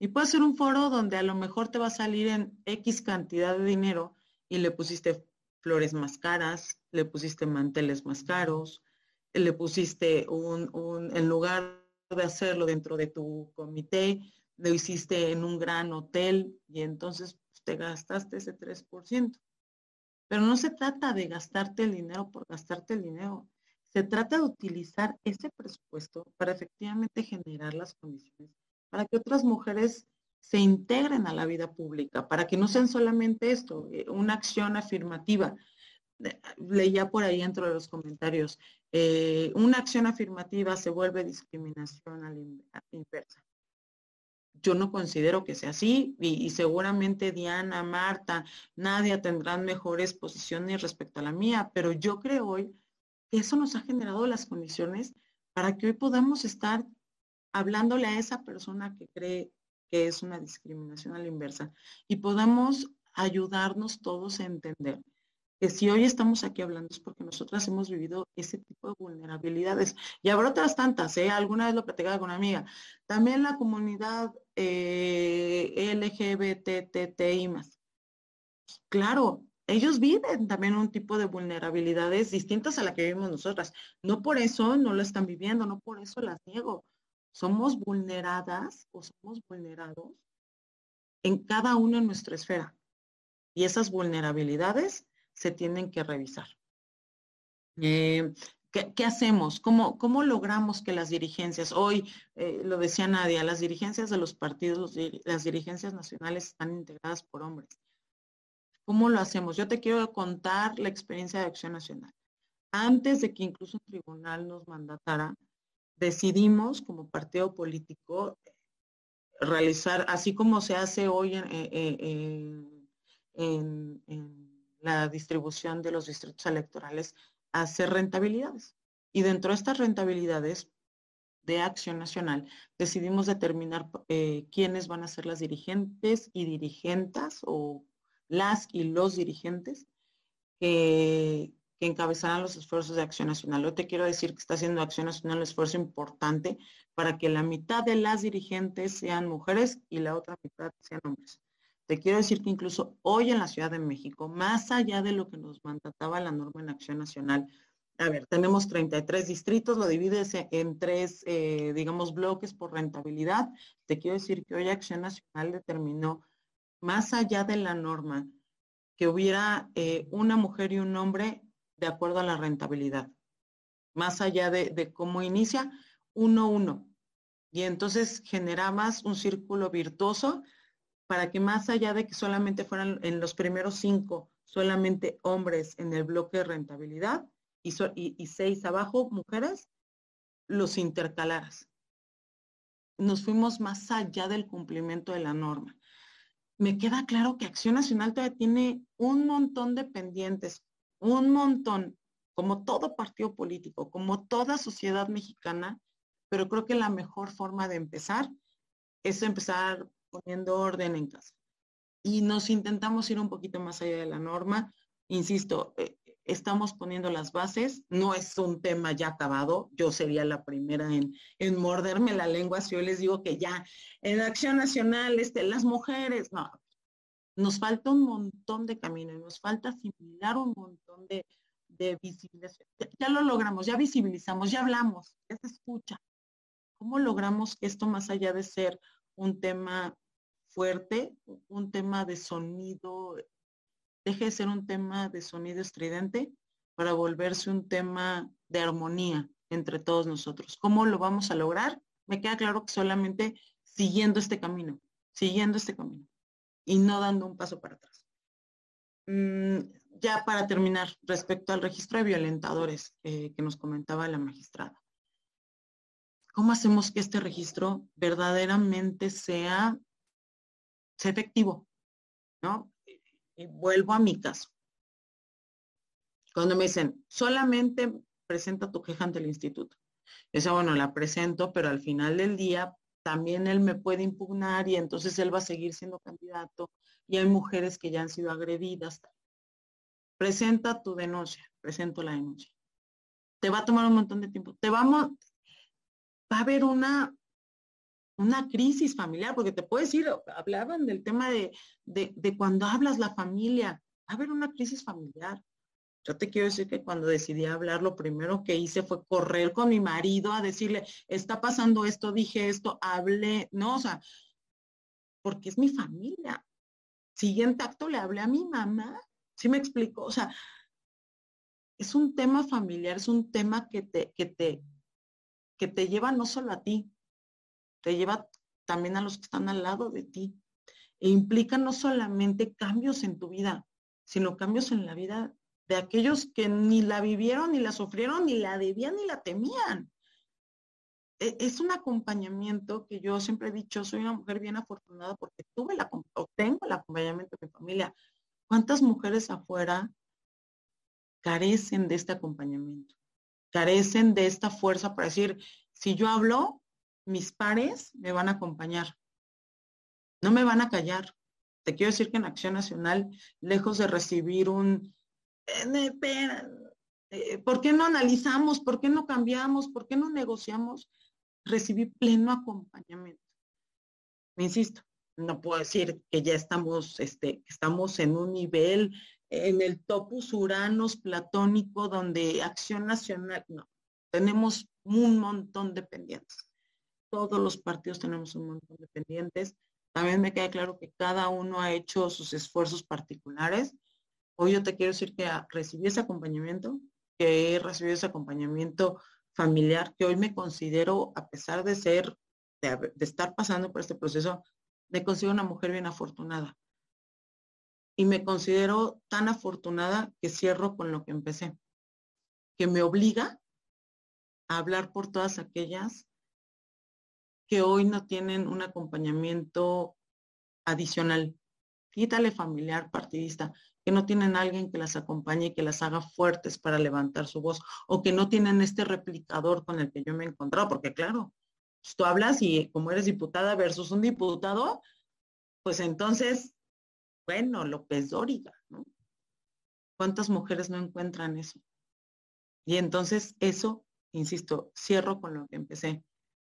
Y puede ser un foro donde a lo mejor te va a salir en X cantidad de dinero y le pusiste flores más caras, le pusiste manteles más caros, le pusiste un, en lugar de hacerlo dentro de tu comité, lo hiciste en un gran hotel y entonces te gastaste ese 3%. Pero no se trata de gastarte el dinero por gastarte el dinero. Se trata de utilizar ese presupuesto para efectivamente generar las condiciones para que otras mujeres se integren a la vida pública, para que no sean solamente esto, eh, una acción afirmativa, leía por ahí entre los comentarios, eh, una acción afirmativa se vuelve discriminación a la inversa. Yo no considero que sea así y, seguramente Diana, Marta, Nadia tendrán mejores posiciones respecto a la mía, pero yo creo hoy que eso nos ha generado las condiciones para que hoy podamos estar hablándole a esa persona que cree que es una discriminación a la inversa y podamos ayudarnos todos a entender que si hoy estamos aquí hablando es porque nosotras hemos vivido ese tipo de vulnerabilidades. Y habrá otras tantas, ¿eh? Alguna vez lo platicaba con una amiga. También la comunidad eh, más. Claro, ellos viven también un tipo de vulnerabilidades distintas a la que vivimos nosotras. No por eso no lo están viviendo, no por eso las niego. Somos vulneradas o somos vulnerados en cada uno en nuestra esfera. Y esas vulnerabilidades se tienen que revisar. Eh, ¿qué, hacemos? ¿Cómo, ¿Cómo, logramos que las dirigencias, hoy eh, lo decía Nadia, las dirigencias de los partidos, las dirigencias nacionales están integradas por hombres? ¿Cómo lo hacemos? Yo te quiero contar la experiencia de Acción Nacional. Antes de que incluso un tribunal nos mandatara, decidimos como partido político realizar, así como se hace hoy en, en la distribución de los distritos electorales hacer rentabilidades. Y dentro de estas rentabilidades, de Acción Nacional decidimos determinar eh, quiénes van a ser las dirigentes y dirigentas o las y los dirigentes que, que encabezarán los esfuerzos de Acción Nacional. Yo te quiero decir que está haciendo Acción Nacional un esfuerzo importante para que la mitad de las dirigentes sean mujeres y la otra mitad sean hombres. Te quiero decir que incluso hoy en la Ciudad de México, más allá de lo que nos mandataba la norma en Acción Nacional, a ver, tenemos 33 distritos, lo divides en tres, eh, digamos, bloques por rentabilidad. Te quiero decir que hoy Acción Nacional determinó, más allá de la norma, que hubiera eh, una mujer y un hombre de acuerdo a la rentabilidad. Más allá de, cómo inicia, uno, uno. Y entonces generabas un círculo virtuoso para que más allá de que solamente fueran en los primeros cinco, solamente hombres en el bloque de rentabilidad, y, seis abajo, mujeres, los intercalaras. Nos fuimos más allá del cumplimiento de la norma. Me queda claro que Acción Nacional todavía tiene un montón de pendientes, un montón, como todo partido político, como toda sociedad mexicana, pero creo que la mejor forma de empezar es empezar poniendo orden en casa. Y nos intentamos ir un poquito más allá de la norma. Insisto, eh, estamos poniendo las bases, no es un tema ya acabado, yo sería la primera en, en morderme la lengua si yo les digo que ya en Acción Nacional, este, las mujeres, no, nos falta un montón de camino y nos falta asimilar un montón de, de visibilización. Ya, lo logramos, ya visibilizamos, ya hablamos, ya se escucha. ¿Cómo logramos que esto más allá de ser un tema fuerte, un tema de sonido deje de ser un tema de sonido estridente para volverse un tema de armonía entre todos nosotros. ¿Cómo lo vamos a lograr? Me queda claro que solamente siguiendo este camino, siguiendo este camino y no dando un paso para atrás. Mm, ya para terminar, respecto al registro de violentadores eh, que nos comentaba la magistrada. ¿Cómo hacemos que este registro verdaderamente sea, sea efectivo? ¿no? y vuelvo a mi caso. Cuando me dicen, solamente presenta tu queja ante el instituto. Esa, bueno, la presento, pero al final del día también él me puede impugnar y entonces él va a seguir siendo candidato y hay mujeres que ya han sido agredidas. Presenta tu denuncia, presento la denuncia. Te va a tomar un montón de tiempo. Te vamos, va a haber una una crisis familiar, porque te puedo decir, hablaban del tema de, de, cuando hablas la familia, va a haber una crisis familiar. Yo te quiero decir que cuando decidí hablar, lo primero que hice fue correr con mi marido a decirle, está pasando esto, dije esto, hablé, no, o sea, porque es mi familia. Siguiente acto le hablé a mi mamá, ¿sí me explico? O sea, es un tema familiar, es un tema que te, que te, que te lleva no solo a ti, te lleva también a los que están al lado de ti. E implica no solamente cambios en tu vida, sino cambios en la vida de aquellos que ni la vivieron, ni la sufrieron, ni la debían, ni la temían. E, es un acompañamiento que yo siempre he dicho, soy una mujer bien afortunada porque tuve la, o tengo el acompañamiento de mi familia. ¿Cuántas mujeres afuera carecen de este acompañamiento? Carecen de esta fuerza para decir, si yo hablo, mis pares me van a acompañar. No me van a callar. Te quiero decir que en Acción Nacional, lejos de recibir un, eh, ¿por qué no analizamos? ¿Por qué no cambiamos? ¿Por qué no negociamos? Recibí pleno acompañamiento. Insisto, no puedo decir que ya estamos, este, estamos en un nivel, en el topus uranos platónico, donde Acción Nacional, no, tenemos un montón de pendientes todos los partidos tenemos un montón de pendientes. También me queda claro que cada uno ha hecho sus esfuerzos particulares. Hoy yo te quiero decir que recibí ese acompañamiento, que he recibido ese acompañamiento familiar, que hoy me considero, a pesar de ser, de, de estar pasando por este proceso, me considero una mujer bien afortunada. Y me considero tan afortunada que cierro con lo que empecé, que me obliga a hablar por todas aquellas que hoy no tienen un acompañamiento adicional. Quítale familiar, partidista, que no tienen alguien que las acompañe y que las haga fuertes para levantar su voz, o que no tienen este replicador con el que yo me he encontrado, porque claro, pues, tú hablas y como eres diputada versus un diputado, pues entonces, bueno, López Dóriga, ¿no? ¿Cuántas mujeres no encuentran eso? Y entonces eso, insisto, cierro con lo que empecé.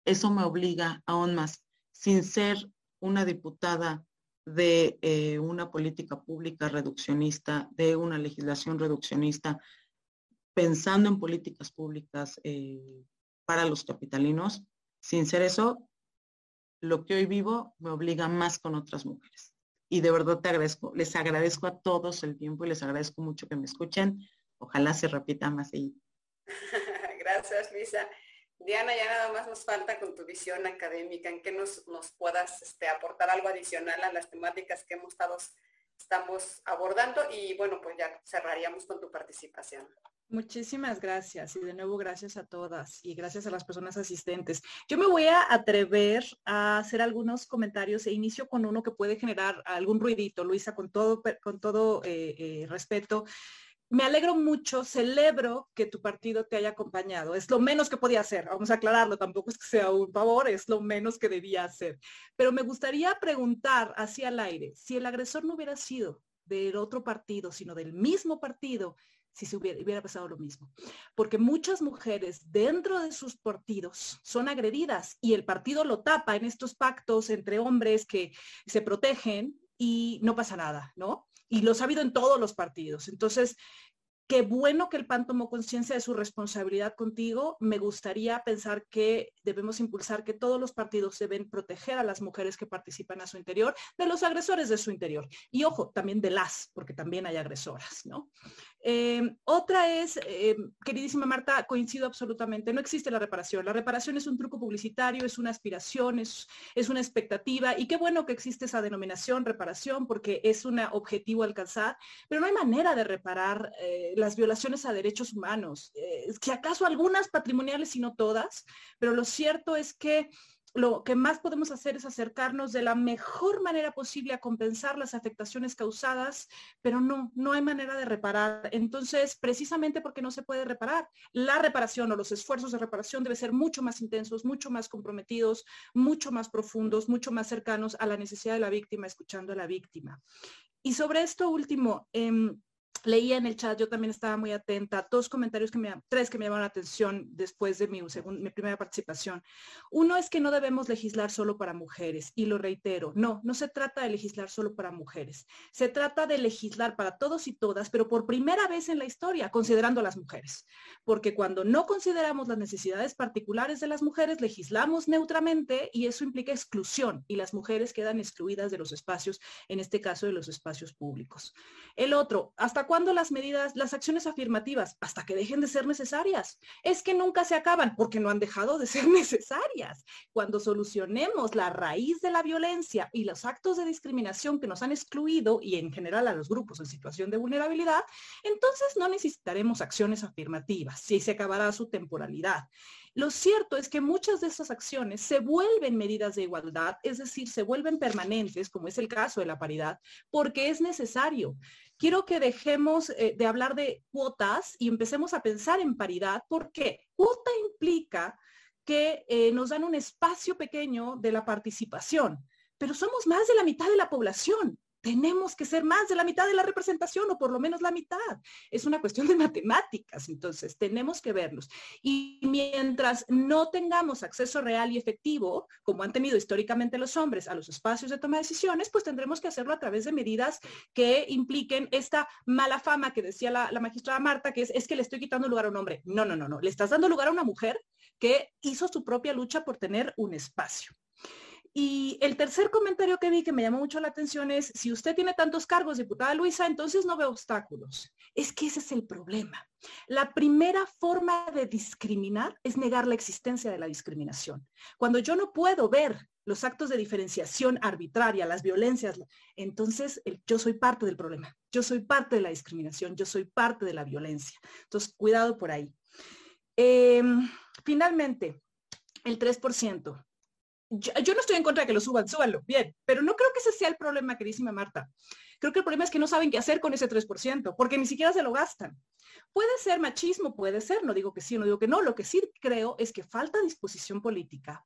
Eso me obliga aún más, sin ser una diputada de eh, una política pública reduccionista, de una legislación reduccionista, pensando en políticas públicas eh, para los capitalinos, sin ser eso, lo que hoy vivo me obliga más con otras mujeres. Y de verdad te agradezco, les agradezco a todos el tiempo y les agradezco mucho que me escuchen. Ojalá se repita más ahí. [LAUGHS] Gracias, Lisa. Diana, ya nada más nos falta con tu visión académica, en que nos, puedas este, aportar algo adicional a las temáticas que hemos estado estamos abordando y bueno, pues ya cerraríamos con tu participación. Muchísimas gracias y de nuevo gracias a todas y gracias a las personas asistentes. Yo me voy a atrever a hacer algunos comentarios e inicio con uno que puede generar algún ruidito, Luisa, con todo, con todo eh, eh, respeto me alegro mucho, celebro que tu partido te haya acompañado. Es lo menos que podía hacer. Vamos a aclararlo, tampoco es que sea un favor, es lo menos que debía hacer. Pero me gustaría preguntar hacia el aire, si el agresor no hubiera sido del otro partido, sino del mismo partido, si se hubiera, hubiera pasado lo mismo. Porque muchas mujeres dentro de sus partidos son agredidas y el partido lo tapa en estos pactos entre hombres que se protegen y no pasa nada, ¿no? Y lo ha habido en todos los partidos. Entonces, qué bueno que el PAN tomó conciencia de su responsabilidad contigo. Me gustaría pensar que debemos impulsar que todos los partidos deben proteger a las mujeres que participan a su interior de los agresores de su interior. Y ojo, también de las, porque también hay agresoras, ¿no? Em, otra es, em, queridísima Marta, coincido absolutamente, no existe la reparación. La reparación es un truco publicitario, es una aspiración, es, es una expectativa y qué bueno que existe esa denominación, reparación, porque es un objetivo alcanzar, pero no hay manera de reparar eh, las violaciones a derechos humanos, eh, que acaso algunas patrimoniales y no todas, pero lo cierto es que lo que más podemos hacer es acercarnos de la mejor manera posible a compensar las afectaciones causadas, pero no, no hay manera de reparar. Entonces, precisamente porque no se puede reparar, la reparación o los esfuerzos de reparación deben ser mucho más intensos, mucho más comprometidos, mucho más profundos, mucho más cercanos a la necesidad de la víctima, escuchando a la víctima. Y sobre esto último, eh, leía en el chat, yo también estaba muy atenta, dos comentarios que me, tres que me llamaron la atención después de mi, mi primera participación. Uno es que no debemos legislar solo para mujeres, y lo reitero, no, no se trata de legislar solo para mujeres, se trata de legislar para todos y todas, pero por primera vez en la historia, considerando a las mujeres, porque cuando no consideramos las necesidades particulares de las mujeres, legislamos neutramente y eso implica exclusión, y las mujeres quedan excluidas de los espacios, en este caso de los espacios públicos. El otro, hasta cuándo las medidas, las acciones afirmativas? Hasta que dejen de ser necesarias. Es que nunca se acaban porque no han dejado de ser [LAUGHS] necesarias. Cuando solucionemos la raíz de la violencia y los actos de discriminación que nos han excluido y en general a los grupos en situación de vulnerabilidad, entonces no necesitaremos acciones afirmativas si se acabará su temporalidad. Lo cierto es que muchas de esas acciones se vuelven medidas de igualdad, es decir, se vuelven permanentes, como es el caso de la paridad, porque es necesario. Quiero que dejemos eh, de hablar de cuotas y empecemos a pensar en paridad, porque cuota implica que eh, nos dan un espacio pequeño de la participación, pero somos más de la mitad de la población tenemos que ser más de la mitad de la representación o por lo menos la mitad. Es una cuestión de matemáticas, entonces tenemos que verlos. Y mientras no tengamos acceso real y efectivo, como han tenido históricamente los hombres a los espacios de toma de decisiones, pues tendremos que hacerlo a través de medidas que impliquen esta mala fama que decía la, magistrada Marta, que es, es que le estoy quitando lugar a un hombre. No, no, no, no. Le estás dando lugar a una mujer que hizo su propia lucha por tener un espacio. Y el tercer comentario que vi que me llamó mucho la atención es, si usted tiene tantos cargos, diputada Luisa, entonces no ve obstáculos. Es que ese es el problema. La primera forma de discriminar es negar la existencia de la discriminación. Cuando yo no puedo ver los actos de diferenciación arbitraria, las violencias, entonces yo soy parte del problema. Yo soy parte de la discriminación, yo soy parte de la violencia. Entonces, cuidado por ahí. Em, finalmente, el 3%. Yo, no estoy en contra de que lo suban, súbanlo, bien, pero no creo que ese sea el problema, queridísima Marta. Creo que el problema es que no saben qué hacer con ese 3%, porque ni siquiera se lo gastan. Puede ser machismo, puede ser, no digo que sí, no digo que no, lo que sí creo es que falta disposición política,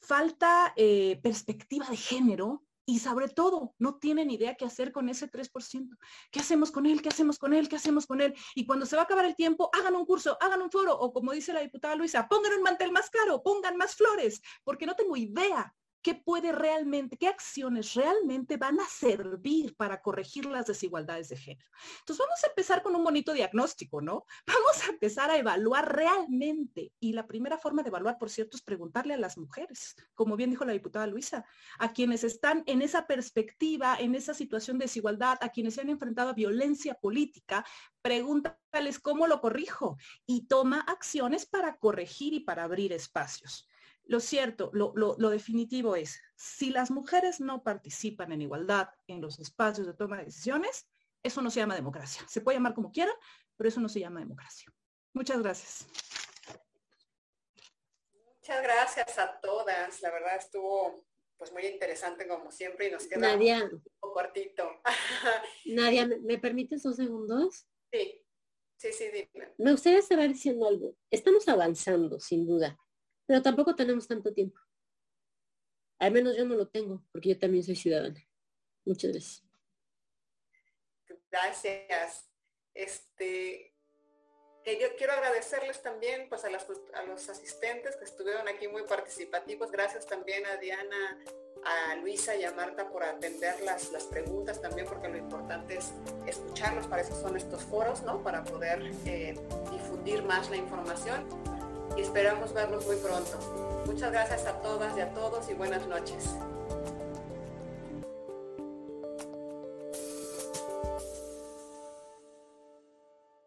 falta eh, perspectiva de género y sobre todo no tienen idea qué hacer con ese 3%. ¿Qué hacemos con él? ¿Qué hacemos con él? ¿Qué hacemos con él? Y cuando se va a acabar el tiempo, hagan un curso, hagan un foro o como dice la diputada Luisa, pongan un mantel más caro, pongan más flores, porque no tengo idea qué puede realmente, qué acciones realmente van a servir para corregir las desigualdades de género. Entonces vamos a empezar con un bonito diagnóstico, ¿no? [LAUGHS] Vamos a empezar a evaluar realmente. Y la primera forma de evaluar, por cierto, es preguntarle a las mujeres, como bien dijo la diputada Luisa, a quienes están en esa perspectiva, en esa situación de desigualdad, a quienes se han enfrentado a violencia política, pregúntales cómo lo corrijo y toma acciones para corregir y para abrir espacios. Lo cierto, lo, definitivo es, si las mujeres no participan en igualdad en los espacios de toma de decisiones, eso no se llama democracia. Se puede llamar como quiera, pero eso no se llama democracia. Muchas gracias. Muchas gracias a todas. La verdad estuvo pues muy interesante como siempre y nos queda Nadia, un poco cortito. [LAUGHS] Nadia, ¿me, permites dos segundos? Sí, sí, sí, dime. Me gustaría cerrar diciendo algo. Estamos avanzando, sin duda pero tampoco tenemos tanto tiempo. Al menos yo no lo tengo, porque yo también soy ciudadana. Muchas gracias. Gracias. Este, que yo quiero agradecerles también pues, a, a los asistentes que estuvieron aquí muy participativos. Gracias también a Diana, a Luisa y a Marta por atender las, las preguntas también, porque lo importante es escucharlos. Para eso son estos foros, ¿no? Para poder eh, difundir más la información y esperamos verlos muy pronto. Muchas gracias a todas y a todos y buenas noches.